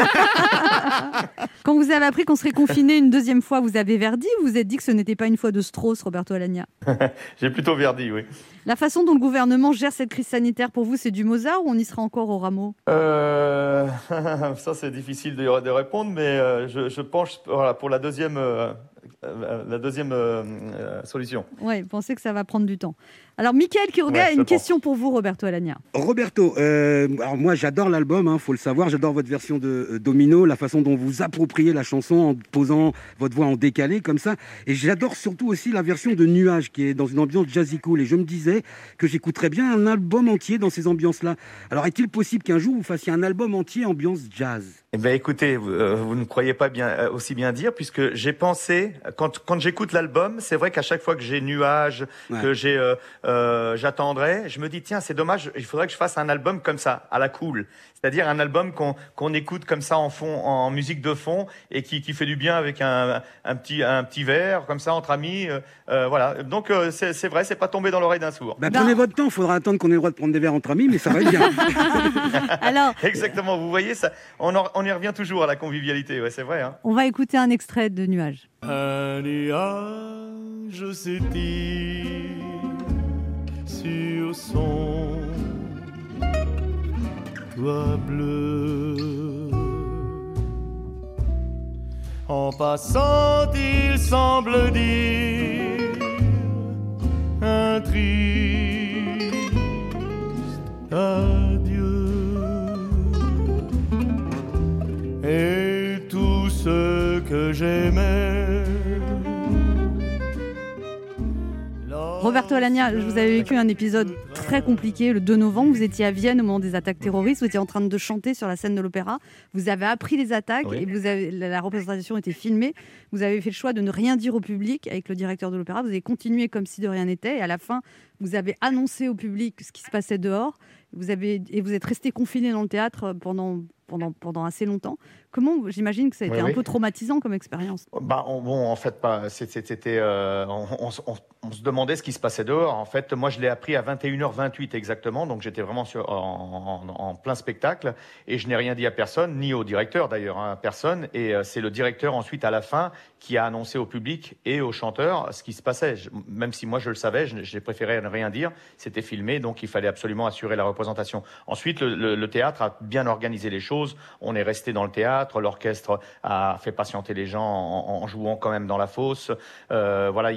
quand vous avez appris qu'on serait confiné une deuxième fois, vous avez verdi ou vous vous êtes dit que ce n'était pas une fois de Strauss, Roberto Alagna? J'ai plutôt verdi, oui. La façon dont le gouvernement gère cette crise sanitaire, pour vous, c'est du Mozart ou on y sera encore au rameau? Euh, ça, c'est difficile de, de répondre, mais euh, je, je penche voilà, pour la deuxième, euh, la deuxième euh, euh, solution. Oui, pensez que ça va prendre du temps. Alors, Mickaël Quiroga Ouais, a une pense. question pour vous, Roberto Alagna. Roberto, euh, alors moi j'adore l'album, hein, faut le savoir, j'adore votre version de euh, Domino, la façon dont vous appropriez la chanson en posant votre voix en décalé comme ça, et j'adore surtout aussi la version de Nuage qui est dans une ambiance jazzy cool, et je me disais que j'écouterais bien un album entier dans ces ambiances-là. Alors est-il possible qu'un jour vous fassiez un album entier ambiance jazz? Eh ben, écoutez, vous, euh, vous ne croyez pas bien euh, aussi bien dire, puisque j'ai pensé quand quand j'écoute l'album, c'est vrai qu'à chaque fois que j'ai nuage, Ouais. que j'ai euh, j'attendrai, je me dis tiens c'est dommage, il faudrait que je fasse un album comme ça, à la cool, c'est-à-dire un album qu'on qu'on écoute comme ça en fond, en musique de fond et qui qui fait du bien avec un un petit un petit verre comme ça entre amis, euh, euh, voilà. Donc euh, c'est c'est vrai, c'est pas tombé dans l'oreille d'un sourd. Bah, Prenez votre temps, faudra attendre qu'on ait le droit de prendre des verres entre amis, mais ça va être bien. Alors, Exactement, vous voyez ça, on en- on y revient toujours à la convivialité, ouais c'est vrai. Hein. on va écouter un extrait de Nuage. Un nuage s'étire sur son bleu. En passant, il semble dire un triste adieu. Et tout ce que j'aimais. Roberto Alagna, vous avez vécu un épisode très compliqué le 2 novembre. Vous étiez à Vienne au moment des attaques terroristes. Vous étiez en train de chanter sur la scène de l'opéra. Vous avez appris les attaques Oui. et vous avez, la, représentation était filmée. Vous avez fait le choix de ne rien dire au public avec le directeur de l'opéra. Vous avez continué comme si de rien n'était. Et à la fin, vous avez annoncé au public ce qui se passait dehors. Vous avez, et vous êtes resté confiné dans le théâtre pendant, pendant, pendant assez longtemps. Comment, j'imagine que ça a été Oui, un oui. peu traumatisant comme expérience. Bah, on- bon, en fait, pas. C'était, euh, on, on se- on- on se demandait ce qui se passait dehors. En fait, moi, je l'ai appris à 21h28 exactement, donc j'étais vraiment en, plein spectacle et je n'ai rien dit à personne, ni au directeur d'ailleurs, hein, personne. Et euh, c'est le directeur ensuite à la fin qui a annoncé au public et aux chanteurs ce qui se passait. Même si moi je le savais, j'ai préféré ne rien dire. C'était filmé, donc il fallait absolument assurer la représentation. Ensuite, le, théâtre a bien organisé les choses. On est resté dans le théâtre, l'orchestre a fait patienter les gens en, jouant quand même dans la fosse. Euh, voilà,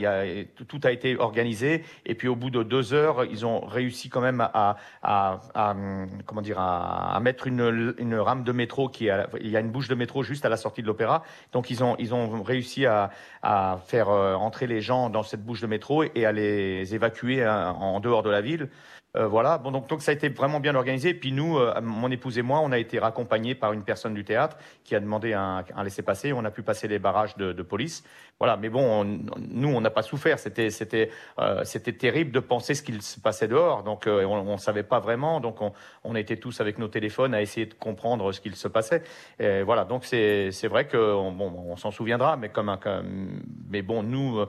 tout a été organisé. Et puis au bout de deux heures, ils ont réussi quand même à, à- hum, comment dire, à, mettre une, une rame de métro qui il y a une bouche de métro juste à la sortie de l'opéra. Donc ils ont, ils ont réussi à, à faire euh, entrer les gens dans cette bouche de métro et à les évacuer hein, en dehors de la ville. Euh, voilà, bon, donc, donc ça a été vraiment bien organisé. Puis nous, euh, mon épouse et moi, on a été raccompagnés par une personne du théâtre qui a demandé un, laissez-passer. On a pu passer les barrages de, police. Voilà, mais bon, on- nous, on n'a pas souffert. Euh, c'était terrible de penser ce qu'il se passait dehors. Donc, on ne savait pas vraiment. Donc, on, on était tous avec nos téléphones à essayer de comprendre ce qu'il se passait. Et voilà, donc c'est, vrai qu'on bon, on s'en souviendra, mais comme, un, mais bon, nous,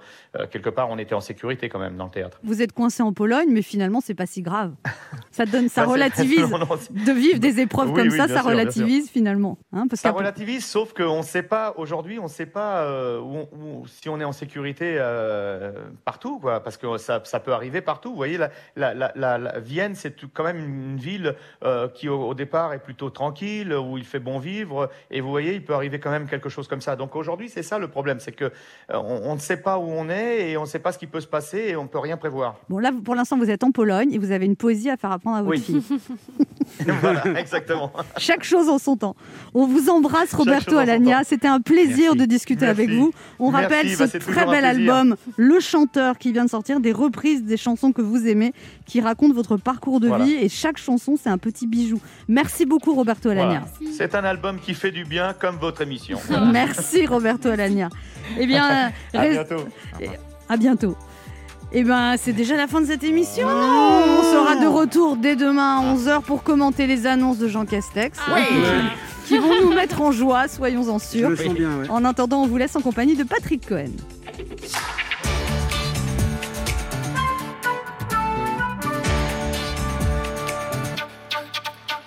quelque part, on était en sécurité quand même dans le théâtre. Vous êtes coincé en Pologne, mais finalement, c'est pas si grave. Ça donne, ça relativise. de vivre des épreuves Oui, comme oui, ça, ça sûr, relativise finalement. Hein, parce Ça relativise, sauf qu'on ne sait pas, aujourd'hui, on ne sait pas euh, où, où- si on est en sécurité euh, partout, quoi, parce que ça, ça peut arriver partout. Vous voyez, la, la, la, la- la Vienne, c'est quand même une ville euh, qui, au, au départ, est plutôt tranquille, où il fait bon vivre, et vous voyez, il peut arriver quand même quelque chose comme ça. Donc aujourd'hui, c'est ça le problème, c'est que on, on ne sait pas où on est, et on ne sait pas ce qui peut se passer, et on ne peut rien prévoir. Bon, là, pour l'instant, vous êtes en Pologne et vous avez une poésie à faire apprendre à votre Oui. fille. voilà, exactement. Chaque chose en son temps. On vous embrasse, Roberto Alagna. C'était un plaisir Merci. de discuter Merci. avec vous. On Merci, rappelle bah, ce très bel album, Le Chanteur, qui vient de sortir, des reprises des chansons que vous aimez, qui racontent votre parcours de Voilà. vie. Et chaque chanson, c'est un petit bijou. Merci beaucoup, Roberto Alagna. Voilà. C'est un album qui fait du bien, comme votre émission. Merci, Roberto Alagna. Eh bien, À bientôt. À bientôt. Eh ben, c'est déjà la fin de cette émission. non On sera de retour dès demain à 11h pour commenter les annonces de Jean Castex. Oui. Qui vont nous mettre en joie, soyons-en sûrs. Je le sens bien, ouais. En attendant, on vous laisse en compagnie de Patrick Cohen.